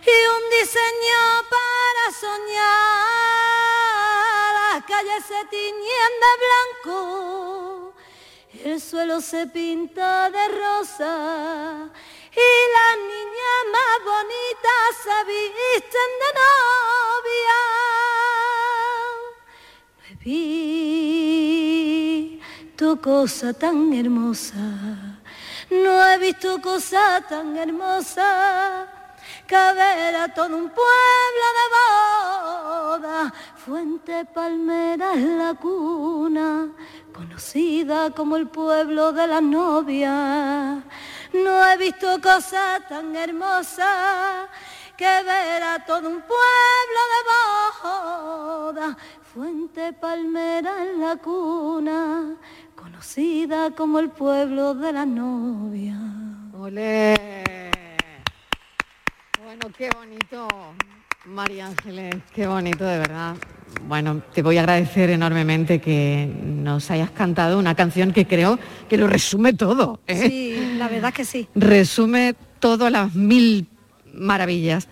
y un diseño para soñar. Las calles se tiñen de blanco, el suelo se pinta de rosa y las niñas más bonitas se visten de novia. No he visto cosa tan hermosa, no he visto cosa tan hermosa que ver a todo un pueblo de boda, fuente palmera en la cuna, conocida como el pueblo de las novias. No he visto cosa tan hermosa que ver a todo un pueblo de boda, fuente palmera en la cuna, conocida como el pueblo de las novias. Olé. Bueno, qué bonito, María Ángeles, qué bonito de verdad. Bueno, te voy a agradecer enormemente que nos hayas cantado una canción que creo que lo resume todo. ¿eh? Sí, la verdad que sí. Resume todas las mil maravillas.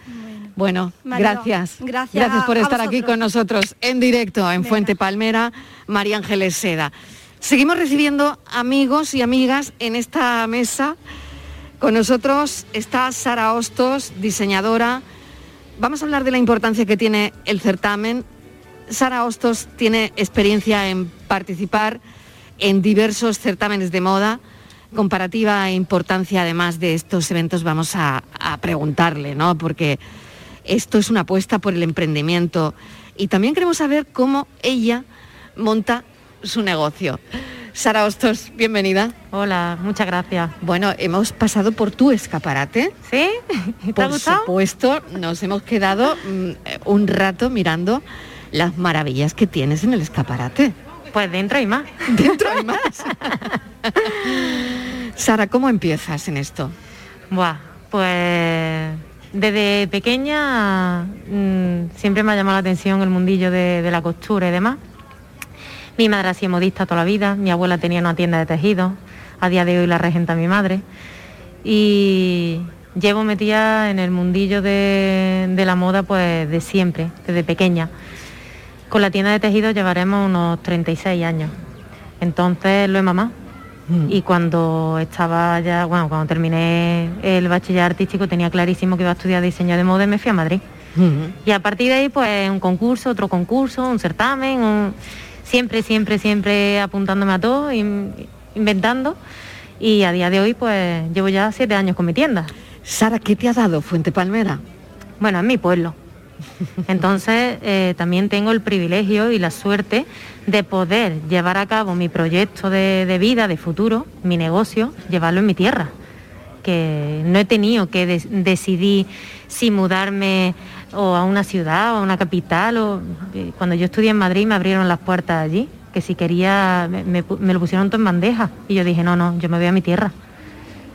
Bueno, Mariló, gracias. gracias por estar aquí con nosotros en directo en Fuente Palmera, María Ángeles Seda. Seguimos recibiendo amigos y amigas en esta mesa. Con nosotros está Sara Hostos, diseñadora. Vamos a hablar de la importancia que tiene el certamen. Sara Hostos tiene experiencia en participar en diversos certámenes de moda. Comparativa e importancia además de estos eventos vamos a, a preguntarle, ¿no? Porque esto es una apuesta por el emprendimiento y también queremos saber cómo ella monta su negocio. Sara Hostos, bienvenida. Hola, muchas gracias. Bueno, hemos pasado por tu escaparate. ¿Sí? ¿Te por ha gustado? supuesto, nos hemos quedado mm, un rato mirando las maravillas que tienes en el escaparate. Pues dentro hay más. Dentro hay más. Sara, ¿cómo empiezas en esto? Buah, pues desde pequeña mm, siempre me ha llamado la atención el mundillo de, de la costura y demás. Mi madre ha sido modista toda la vida, mi abuela tenía una tienda de tejidos, a día de hoy la regenta mi madre. Y llevo metida en el mundillo de, de la moda pues de siempre, desde pequeña. Con la tienda de tejidos llevaremos unos 36 años. Entonces lo he mamado. Y cuando estaba ya, bueno, cuando terminé el bachiller artístico tenía clarísimo que iba a estudiar diseño de moda y me fui a Madrid. Y a partir de ahí, pues un concurso, otro concurso, un certamen, un- siempre, siempre, siempre apuntándome a todo, in- inventando. Y a día de hoy, pues llevo ya siete años con mi tienda. Sara, ¿qué te ha dado Fuente Palmera? Bueno, es mi pueblo. Entonces, eh, también tengo el privilegio y la suerte de poder llevar a cabo mi proyecto de, de vida, de futuro, mi negocio, llevarlo en mi tierra. Que no he tenido que decidir si mudarme o a una ciudad o a una capital. O, cuando yo estudié en Madrid me abrieron las puertas allí, que si quería, me, me pu- me lo pusieron todo en bandeja. Y yo dije, no, no, yo me voy a mi tierra.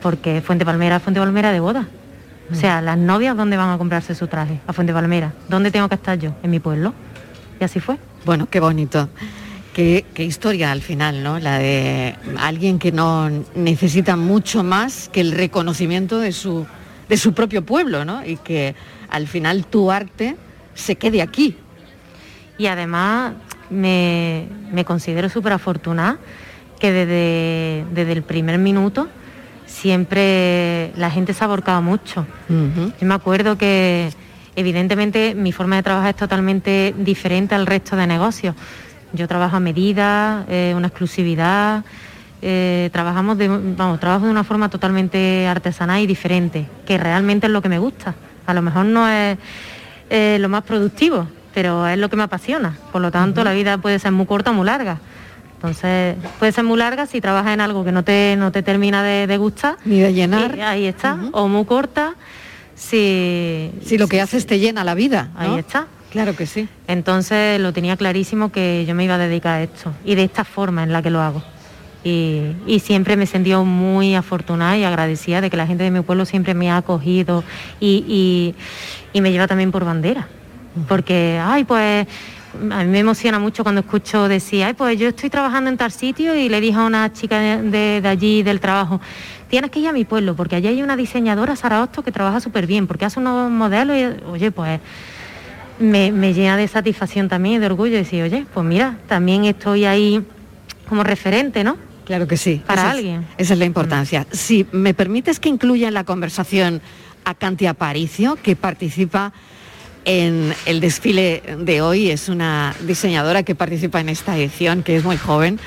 Porque Fuente Palmera, Fuente Palmera de boda. O sea, las novias, ¿dónde van a comprarse su traje? A Fuente Palmera. ¿Dónde tengo que estar yo? En mi pueblo. Y así fue. Bueno, qué bonito. Qué, qué historia al final, ¿no? La de alguien que no necesita mucho más que el reconocimiento de su, de su propio pueblo, ¿no? Y que al final tu arte se quede aquí. Y además me, me considero súper afortunada que desde, desde el primer minuto siempre la gente se ha aborcado mucho. Yo me acuerdo que evidentemente mi forma de trabajar es totalmente diferente al resto de negocios. Yo trabajo a medida, eh, una exclusividad, eh, trabajamos de, vamos, trabajo de una forma totalmente artesanal y diferente, que realmente es lo que me gusta. A lo mejor no es eh, lo más productivo, pero es lo que me apasiona. Por lo tanto, la vida puede ser muy corta o muy larga. Entonces, puede ser muy larga si trabajas en algo que no te, no te termina de, de gustar. Ni de llenar. Y ahí está. O muy corta si... Si lo que haces te llena la vida. ¿no? Ahí está. Claro que sí. Entonces lo tenía clarísimo que yo me iba a dedicar a esto y de esta forma en la que lo hago. Y, y siempre me he sentido muy afortunada y agradecida de que la gente de mi pueblo siempre me ha acogido y, y- y me lleva también por bandera. Porque, ay, pues a mí me emociona mucho cuando escucho decir, ay, pues yo estoy trabajando en tal sitio y le dije a una chica de, de- de allí del trabajo, tienes que ir a mi pueblo porque allí hay una diseñadora, Sara Hostos, que trabaja súper bien, porque hace unos modelos y, oye, pues me, me llena de satisfacción también y de orgullo decir, oye, pues mira, también estoy ahí como referente, ¿no? Claro que sí. Para Esa es- alguien. esa es la importancia. Si me permites que incluya en la conversación a Canti Aparicio, que participa en el desfile de hoy, es una diseñadora que participa en esta edición, que es muy joven.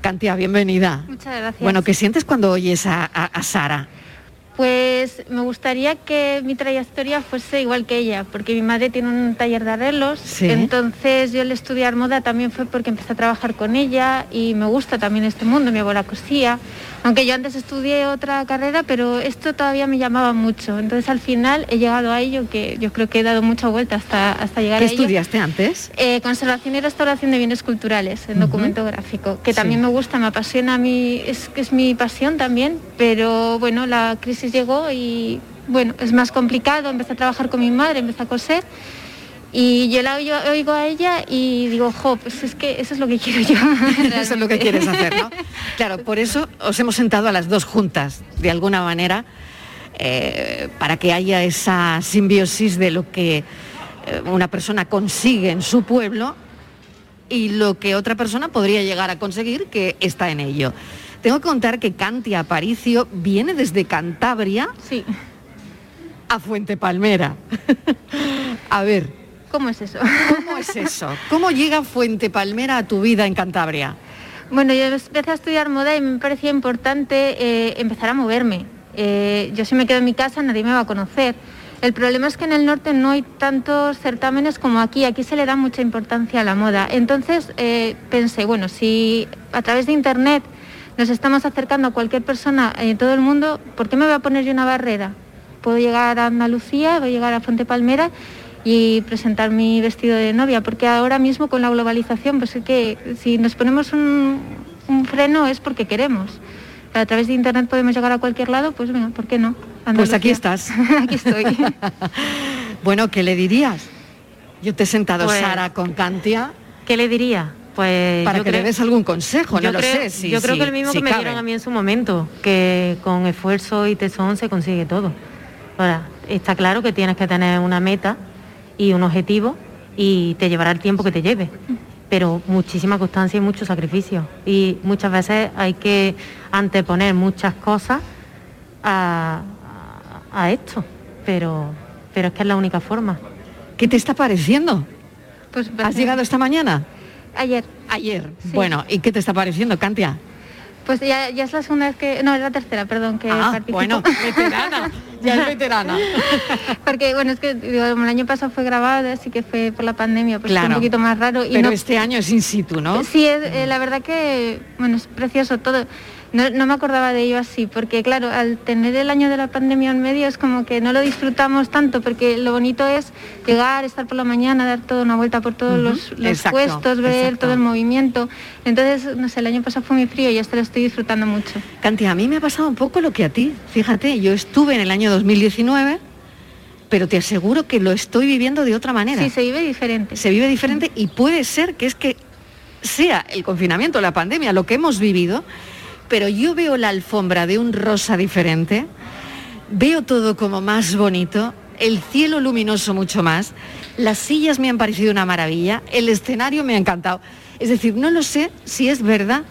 Cantia, bienvenida. Muchas gracias. Bueno, ¿qué sientes cuando oyes a, a- a Sara? Pues me gustaría que mi trayectoria fuese igual que ella, porque mi madre tiene un taller de arreglos, Sí. entonces yo el estudiar moda también fue porque empecé a trabajar con ella y me gusta también este mundo, mi abuela cosía, aunque yo antes estudié otra carrera, pero esto todavía me llamaba mucho, entonces al final he llegado a ello, que yo creo que he dado mucha vuelta hasta, hasta llegar ¿Qué a ello. estudiaste antes? Eh, conservación y restauración de bienes culturales en documento gráfico, que también me gusta, me apasiona a mí, es que es mi pasión también, pero bueno, la crisis llegó y bueno, es más complicado, empecé a trabajar con mi madre, empecé a coser y yo la oigo, oigo a ella y digo, jo, pues es que eso es lo que quiero yo. Eso es lo que quieres hacer, ¿no? Claro, por eso os hemos sentado a las dos juntas, de alguna manera, eh, para que haya esa simbiosis de lo que eh, una persona consigue en su pueblo y lo que otra persona podría llegar a conseguir que está en ello. Tengo que contar que Canti Aparicio viene desde Cantabria a Fuente Palmera. a ver. ¿Cómo es eso? ¿Cómo es eso? ¿Cómo llega Fuente Palmera a tu vida en Cantabria? Bueno, yo empecé a estudiar moda y me parecía importante eh, empezar a moverme. Eh, yo si me quedo en mi casa nadie me va a conocer. El problema es que en el norte no hay tantos certámenes como aquí. Aquí se le da mucha importancia a la moda. Entonces eh, pensé, bueno, si a través de internet nos estamos acercando a cualquier persona en todo el mundo, ¿por qué me voy a poner yo una barrera? Puedo llegar a Andalucía, voy a llegar a Fuente Palmera y presentar mi vestido de novia, porque ahora mismo con la globalización, pues es que si nos ponemos un, un freno es porque queremos. A través de internet podemos llegar a cualquier lado, pues venga, ¿por qué no? Pues aquí estás. aquí estoy. Bueno, ¿qué le dirías? Yo te he sentado, Pues, Sara, con Cantia. ¿Qué le diría? Pues Para yo que le des algún consejo, no lo creo, sé. si- yo creo si- que el mismo si que me dieron a mí en su momento, que con esfuerzo y tesón se consigue todo. Ahora, está claro que tienes que tener una meta y un objetivo y te llevará el tiempo que te lleve, pero muchísima constancia y mucho sacrificio. Y muchas veces hay que anteponer muchas cosas a, a- a esto, pero, pero es que es la única forma. ¿Qué te está pareciendo? Pues, ¿Has llegado esta mañana? Ayer. Ayer. Bueno, ¿y qué te está pareciendo, Cantia? Pues ya, ya es la segunda vez que... No, es la tercera, perdón, que Ah, participo. bueno, veterana. Ya es veterana. Porque, bueno, es que digo, el año pasado fue grabado, así que fue por la pandemia, pues fue Claro. un poquito más raro. Y Pero no- este año es in situ, ¿no? Sí, es, eh, la verdad que, bueno, es precioso todo. No, no me acordaba de ello así, porque claro, al tener el año de la pandemia en medio es como que no lo disfrutamos tanto, porque lo bonito es llegar, estar por la mañana, dar toda una vuelta por todos los, los exacto, puestos, ver exacto. todo el movimiento. Entonces, no sé, el año pasado fue muy frío y este lo estoy disfrutando mucho. Cantia, a mí me ha pasado un poco lo que a ti. Fíjate, yo estuve en el año 2019, pero te aseguro que lo estoy viviendo de otra manera. Sí, se vive diferente. Se vive diferente y puede ser que es que sea el confinamiento, la pandemia, lo que hemos vivido, pero yo veo la alfombra de un rosa diferente, veo todo como más bonito, el cielo luminoso mucho más, las sillas me han parecido una maravilla, el escenario me ha encantado. Es decir, no lo sé si es verdad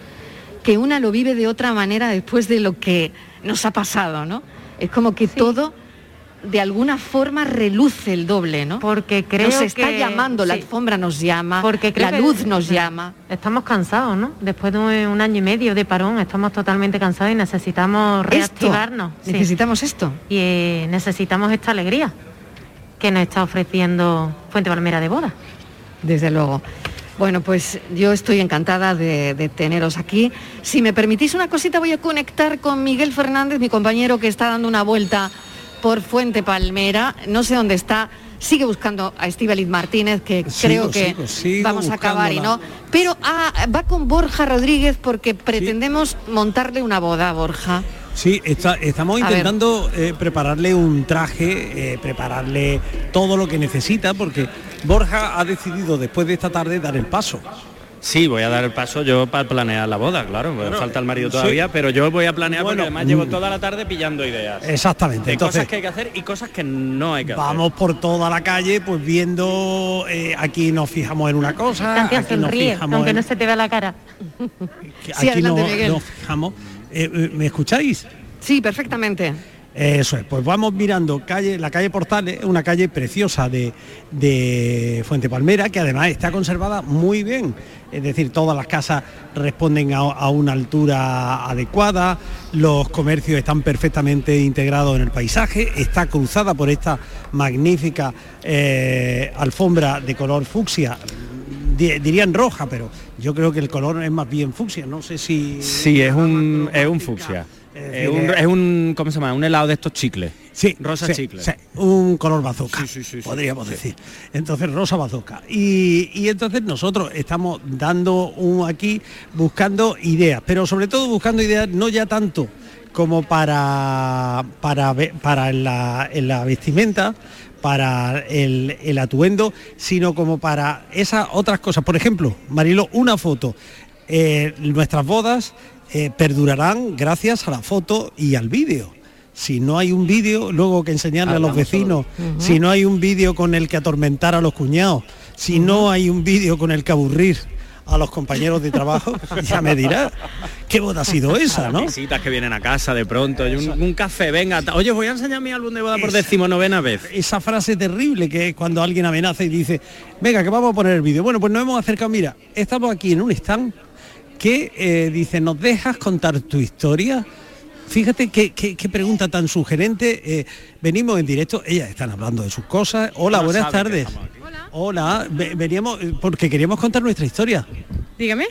que una lo vive de otra manera después de lo que nos ha pasado, ¿no? Es como que todo de alguna forma reluce el doble, ¿no? Porque creo nos está que- llamando, la sí. alfombra nos llama, Porque la luz nos llama. Estamos cansados, ¿no? Después de un, año y medio de parón, estamos totalmente cansados y necesitamos reactivarnos. sí. necesitamos esto. Y eh, necesitamos esta alegría que nos está ofreciendo Fuente Palmera de Boda. Desde luego. Bueno, pues yo estoy encantada de, de teneros aquí. Si me permitís una cosita, voy a conectar con Miguel Fernández, mi compañero que está dando una vuelta por Fuente Palmera. No sé dónde está. Sigue buscando a Estíbaliz Martínez, que creo que sigo, sigo vamos a acabar y no. Pero ah, va con Borja Rodríguez porque pretendemos montarle una boda, Borja. Sí, está- estamos A intentando eh, prepararle un traje, eh, prepararle todo lo que necesita, porque Borja ha decidido después de esta tarde dar el paso. Sí, voy a dar el paso yo para planear la boda, claro, falta el marido sí. todavía, pero yo voy a planear Bueno, porque además llevo mm. toda la tarde pillando ideas. Exactamente, De entonces- cosas que hay que hacer y cosas que no hay que Vamos por toda la calle, pues viendo, eh, aquí nos fijamos en una cosa, aquí nos sonríe, fijamos aunque en- no se te vea la cara. que Sí, aquí adelante, nos- Miguel. nos fijamos. Eh, eh, ¿Me escucháis? Sí, perfectamente. Eso es, pues vamos mirando calle, la calle Portales, una calle preciosa de, de Fuente Palmera, que además está conservada muy bien. Es decir, todas las casas responden a, una altura adecuada, los comercios están perfectamente integrados en el paisaje, está cruzada por esta magnífica eh, alfombra de color fucsia. Di- Dirían roja, pero yo creo que el color es más bien fucsia. No sé si. Sí, es un, es un fucsia. Decir, Es un, eh, es un, ¿cómo se llama? Un helado de estos chicles. Sí, Rosa sí, chicle. sí, un color bazooka, podríamos decir. Entonces, rosa bazooka. Y, y entonces nosotros estamos dando un aquí, buscando ideas, pero sobre todo buscando ideas no ya tanto como para, para, para en la, en la vestimenta, para el, el atuendo, sino como para esas otras cosas. Por ejemplo, Marilo, una foto. Eh, nuestras bodas eh, perdurarán gracias a la foto y al vídeo. Si no hay un vídeo, luego que enseñarle a los vecinos, si no hay un vídeo con el que atormentar a los cuñados, si no hay un vídeo con el que aburrir a los compañeros de trabajo, ya me dirás qué boda ha sido esa, A ¿no? las visitas que vienen a casa de pronto, y un, un café, venga, oye, voy a enseñar mi álbum de boda por Esa- decimonovena vez. Esa frase terrible que es cuando alguien amenaza y dice, venga, que vamos a poner el vídeo. Bueno, pues nos hemos acercado, mira, estamos aquí en un stand que eh, dice, ¿nos dejas contar tu historia? Fíjate qué, qué- qué pregunta tan sugerente. eh, venimos en directo, ellas están hablando de sus cosas. Hola, No buenas tardes. Hola, ve- veníamos eh, porque queríamos contar nuestra historia. Dígame.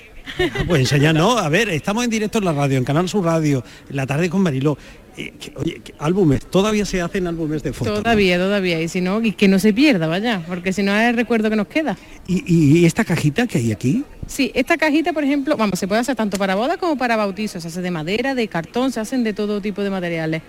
Pues enseñarnos, a ver, estamos en directo en la radio, en Canal Sur Radio, en la tarde con Mariló. Eh, oye, álbumes, todavía se hacen álbumes de fotos. Todavía, todavía. Y si no, y que no se pierda, vaya, porque si no es el recuerdo que nos queda. ¿Y, y esta cajita que hay aquí? Sí, esta cajita, por ejemplo, vamos, se puede hacer tanto para boda como para bautizos. Se hace de madera, de cartón, se hacen de todo tipo de materiales.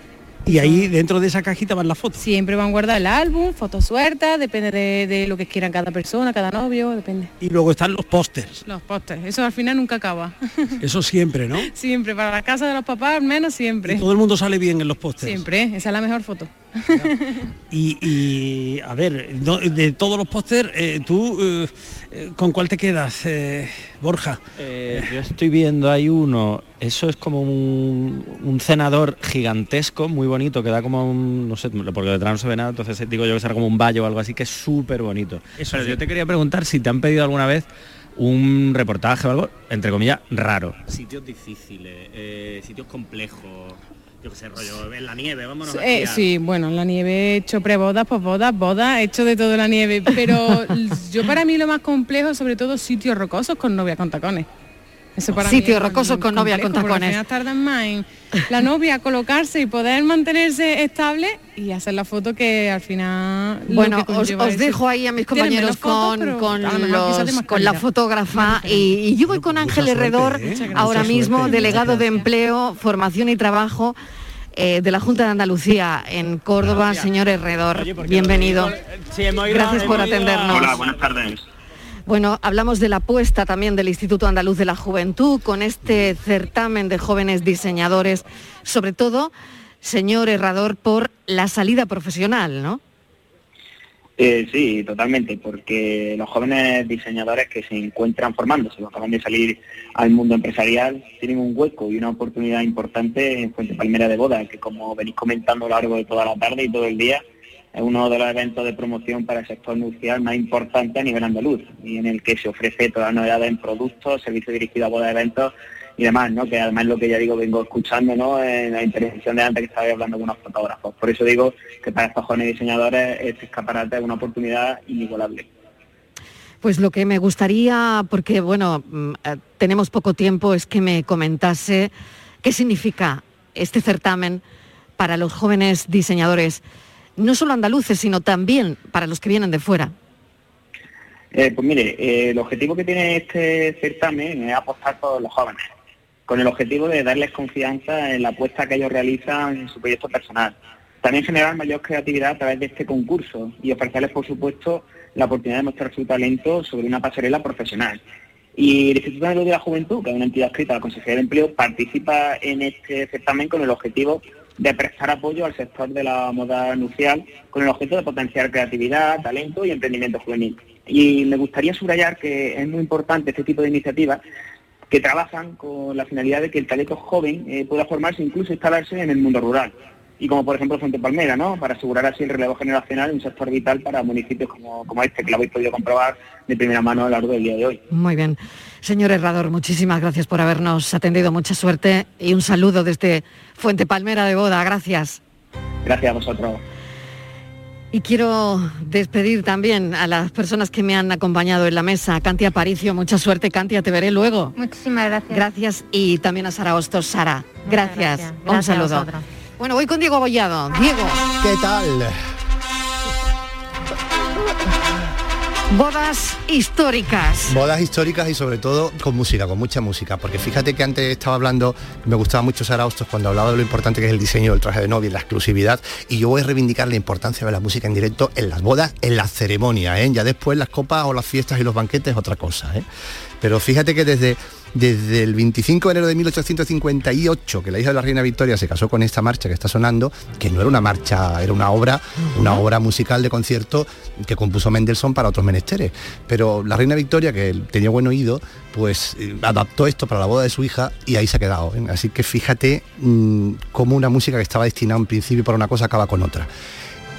Y ahí dentro de esa cajita van las fotos. Siempre van guardadas el álbum, fotos sueltas, depende de, de lo que quieran cada persona, cada novio, depende. Y luego están los pósters. Los pósters, eso al final nunca acaba. Eso siempre, ¿no? siempre, para la casa de los papás al menos siempre. Todo el mundo sale bien en los pósters. Siempre, esa es la mejor foto. Y, y, a ver, no- de todos los pósters, eh, tú, eh, ¿con cuál te quedas, eh, Borja? Eh, yo estoy viendo, hay uno, eso es como un, un cenador gigantesco, muy bonito, que da como un, no sé, porque detrás no se ve nada, entonces digo yo que será como un valle o algo así, que es súper bonito. Pero yo te quería preguntar si te han pedido alguna vez un reportaje o algo, entre comillas, raro. Sitios difíciles, eh, sitios complejos, yo qué sé, rollo, en la nieve, vámonos a Eh, sí, bueno, en la nieve he hecho prebodas, posbodas, bodas, he hecho de todo en la nieve, pero yo para mí lo más complejo, sobre todo sitios rocosos con novia con tacones. Eso para mí Sitios rocosos con novia con tacones. Tardan más en la novia colocarse y poder mantenerse estable y hacer la foto que al final... Bueno, os, dejo ahí a mis compañeros fotos, con, con, a los- la fotógrafa y, y yo voy con Ángel suerte, Herredor, ¿eh? Ahora mismo suerte, delegado de Empleo, Formación y Trabajo eh, de la Junta de Andalucía en Córdoba, señor Herredor. Bienvenido. Sí, hemos ido- Gracias por a- atendernos. Hola, buenas tardes. Bueno, hablamos de la apuesta también del Instituto Andaluz de la Juventud con este certamen de jóvenes diseñadores, sobre todo, señor Herrador, por la salida profesional, ¿no? Eh, sí, totalmente, porque los jóvenes diseñadores que se encuentran formándose, que acaban de salir al mundo empresarial, tienen un hueco y una oportunidad importante en Fuente Palmera de Boda, que como venís comentando a lo largo de toda la tarde y todo el día, es uno de los eventos de promoción para el sector nupcial más importante a nivel andaluz y en el que se ofrece todas las novedades en productos, servicios dirigidos a bodas de eventos y demás, ¿no? Que además lo que ya digo vengo escuchando, ¿no? En la intervención de antes que estaba hablando con unos fotógrafos. Por eso digo que para estos jóvenes diseñadores este escaparate es una oportunidad inigualable. Pues lo que me gustaría, porque bueno, mm, eh, tenemos poco tiempo, es que me comentase qué significa este certamen para los jóvenes diseñadores, no solo andaluces, sino también para los que vienen de fuera. Eh, pues mire, eh, el objetivo que tiene este certamen es apostar por los jóvenes con el objetivo de darles confianza en la apuesta que ellos realizan en su proyecto personal. También generar mayor creatividad a través de este concurso y ofrecerles, por supuesto, la oportunidad de mostrar su talento sobre una pasarela profesional. Y el Instituto de la Juventud, que es una entidad escrita a la Consejería de Empleo, participa en este certamen con el objetivo de prestar apoyo al sector de la moda nupcial, con el objetivo de potenciar creatividad, talento y emprendimiento juvenil. Y me gustaría subrayar que es muy importante este tipo de iniciativas que trabajan con la finalidad de que el talento joven eh, pueda formarse incluso instalarse en el mundo rural. Y como por ejemplo Fuente Palmera, ¿no? Para asegurar así el relevo generacional en un sector vital para municipios como, como este, que lo habéis podido comprobar de primera mano a lo largo del día de hoy. Muy bien. Señor Herrador, muchísimas gracias por habernos atendido. Mucha suerte y un saludo desde Fuente Palmera de Boda. Gracias. Gracias a vosotros. Y quiero despedir también a las personas que me han acompañado en la mesa. Cantia Aparicio, mucha suerte, Cantia, te veré luego. Muchísimas gracias. Gracias y también a Sara Hostos. Sara, gracias. gracias. Un Gracias a saludo. Bueno, voy con Diego Abollado. Diego. ¿Qué tal? Bodas históricas. Bodas históricas y sobre todo con música, con mucha música, porque fíjate que antes estaba hablando, me gustaba mucho Sara Hostos cuando hablaba de lo importante que es el diseño del traje de novia y la exclusividad, y yo voy a reivindicar la importancia de la música en directo en las bodas, en las ceremonias, ¿eh? ya después las copas o las fiestas y los banquetes es otra cosa. ¿eh? Pero fíjate que desde, desde el 25 de enero de 1858, que la hija de la reina Victoria se casó con esta marcha que está sonando, que no era una marcha, era una obra, una obra musical de concierto que compuso Mendelssohn para otros menesteres. Pero la reina Victoria, que tenía buen oído, pues eh, adaptó esto para la boda de su hija y ahí se ha quedado. ¿eh? Así que fíjate mm, cómo una música que estaba destinada en principio para una cosa acaba con otra.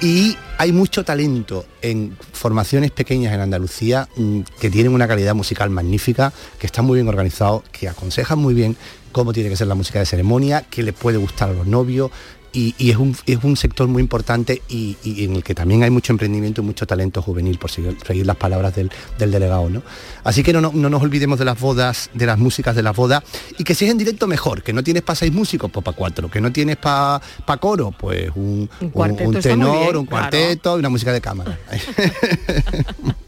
Y hay mucho talento en formaciones pequeñas en Andalucía mm, que tienen una calidad musical magnífica, que están muy bien organizados, que aconsejan muy bien cómo tiene que ser la música de ceremonia, qué les puede gustar a los novios. Y, y es, un, es un sector muy importante y, y en el que también hay mucho emprendimiento y mucho talento juvenil, por seguir, seguir las palabras del, del delegado. ¿no? Así que no, no, no nos olvidemos de las bodas, de las músicas de las bodas, y que si es en directo mejor, que no tienes para seis músicos, pues para cuatro, que no tienes para pa coro, pues un, un, tenor, bien, un claro. cuarteto y una música de cámara.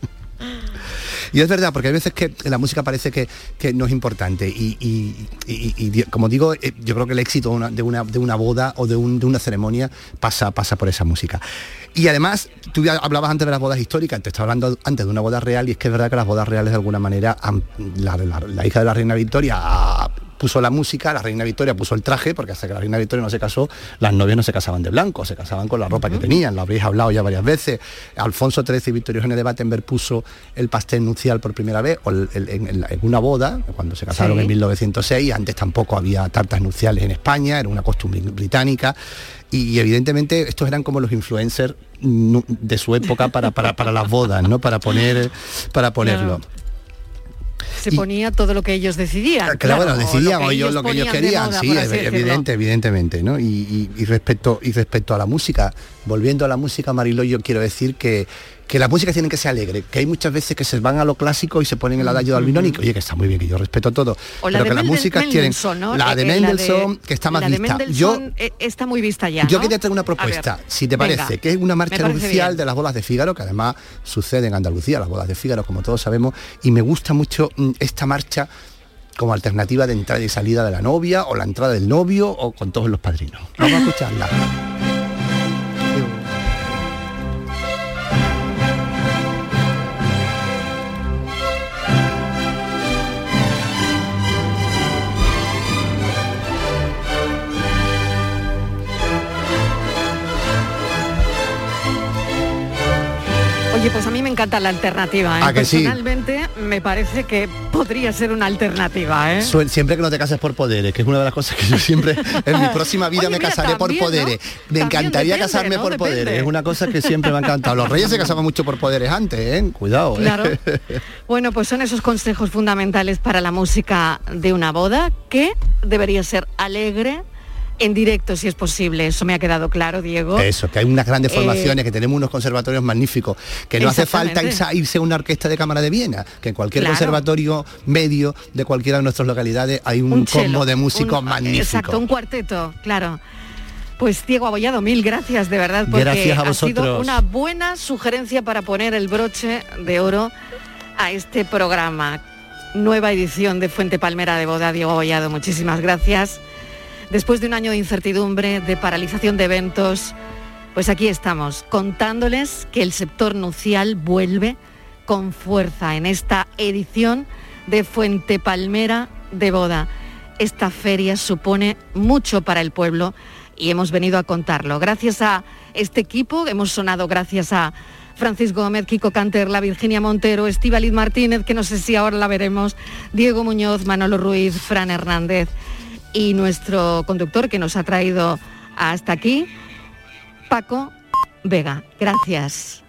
Y es verdad, porque hay veces que la música parece que, que no es importante. Y, y- como digo, eh, yo creo que el éxito de una, de una, boda o de, un- de una ceremonia pasa, pasa por esa música. Y además, tú hablabas antes de las bodas históricas, te estaba hablando antes de una boda real, y es que es verdad que las bodas reales de alguna manera, la, hija de la reina Victoria puso la música, la reina Victoria puso el traje, porque hasta que la reina Victoria no se casó, las novias no se casaban de blanco, se casaban con la ropa que tenían, lo habréis hablado ya varias veces. Alfonso XIII y Victoria Eugenia de Battenberg puso el pastel nupcial por primera vez o el- el- en, una boda, cuando se casaron Sí. en 1906, antes tampoco había tartas nupciales en España, era una costumbre británica. Y, evidentemente estos eran como los influencers de su época para, para, para las bodas, ¿no? Para poner para ponerlo. Se ponía todo lo que ellos decidían. Claro, bueno, o decidían o ellos lo que ellos querían, moda, sí, evidente, evidentemente, ¿no? Y, y- y respecto y respecto a la música, volviendo a la música, Marilo, yo quiero decir que que las músicas tienen que ser alegres, que hay muchas veces que se van a lo clásico y se ponen el adagio de Albinónico, oye, que está muy bien, que yo respeto todo, O la pero de que las músicas tienen ¿no? la de Eh, eh, Mendelssohn, que está más la de vista. Yo eh, está muy vista ya. yo quería traer una ver, propuesta, si te venga, parece, que es una marcha nupcial de las bodas de Fígaro, que además sucede en Andalucía, las bodas de Fígaro, como todos sabemos, y me gusta mucho mm, esta marcha como alternativa de entrada y salida de la novia, o la entrada del novio, o con todos los padrinos. Vamos a escucharla. Oye, pues a mí me encanta la alternativa. ¿eh? ¿A que sí? Personalmente me parece que podría ser una alternativa. ¿eh? Suel- Siempre que no te cases por poderes, que es una de las cosas que yo siempre en mi próxima vida Oye, me mira, casaré por poderes. Me encantaría depende, casarme ¿no? por Depende. poderes. Es una cosa que siempre me ha encantado. Los reyes se casaban mucho por poderes antes, ¿eh? Cuidado. ¿eh? Claro. Bueno, pues son esos consejos fundamentales para la música de una boda que debería ser alegre, en directo si es posible. Eso me ha quedado claro, Diego. Eso, que hay unas grandes Eh, formaciones, que tenemos unos conservatorios magníficos, que no hace falta irse a, una orquesta de cámara de Viena, que en cualquier Claro. conservatorio medio de cualquiera de nuestras localidades hay un, combo de músicos un- magníficos. Exacto, un cuarteto, claro. Pues Diego Abollado, mil gracias de verdad, porque Gracias a ha sido vosotros. una buena sugerencia para poner el broche de oro a este programa. Nueva edición de Fuente Palmera de Boda, Diego Abollado, muchísimas gracias. Después de un año de incertidumbre, de paralización de eventos, pues aquí estamos, contándoles que el sector nupcial vuelve con fuerza en esta edición de Fuente Palmera de Boda. Esta feria supone mucho para el pueblo y hemos venido a contarlo. Gracias a este equipo, hemos sonado gracias a Francis Gómez, Kiko Canterla, Virginia Montero, Estíbaliz Martínez, que no sé si ahora la veremos, Diego Muñoz, Manolo Ruiz, Fran Hernández y nuestro conductor que nos ha traído hasta aquí, Paco Vega. Gracias.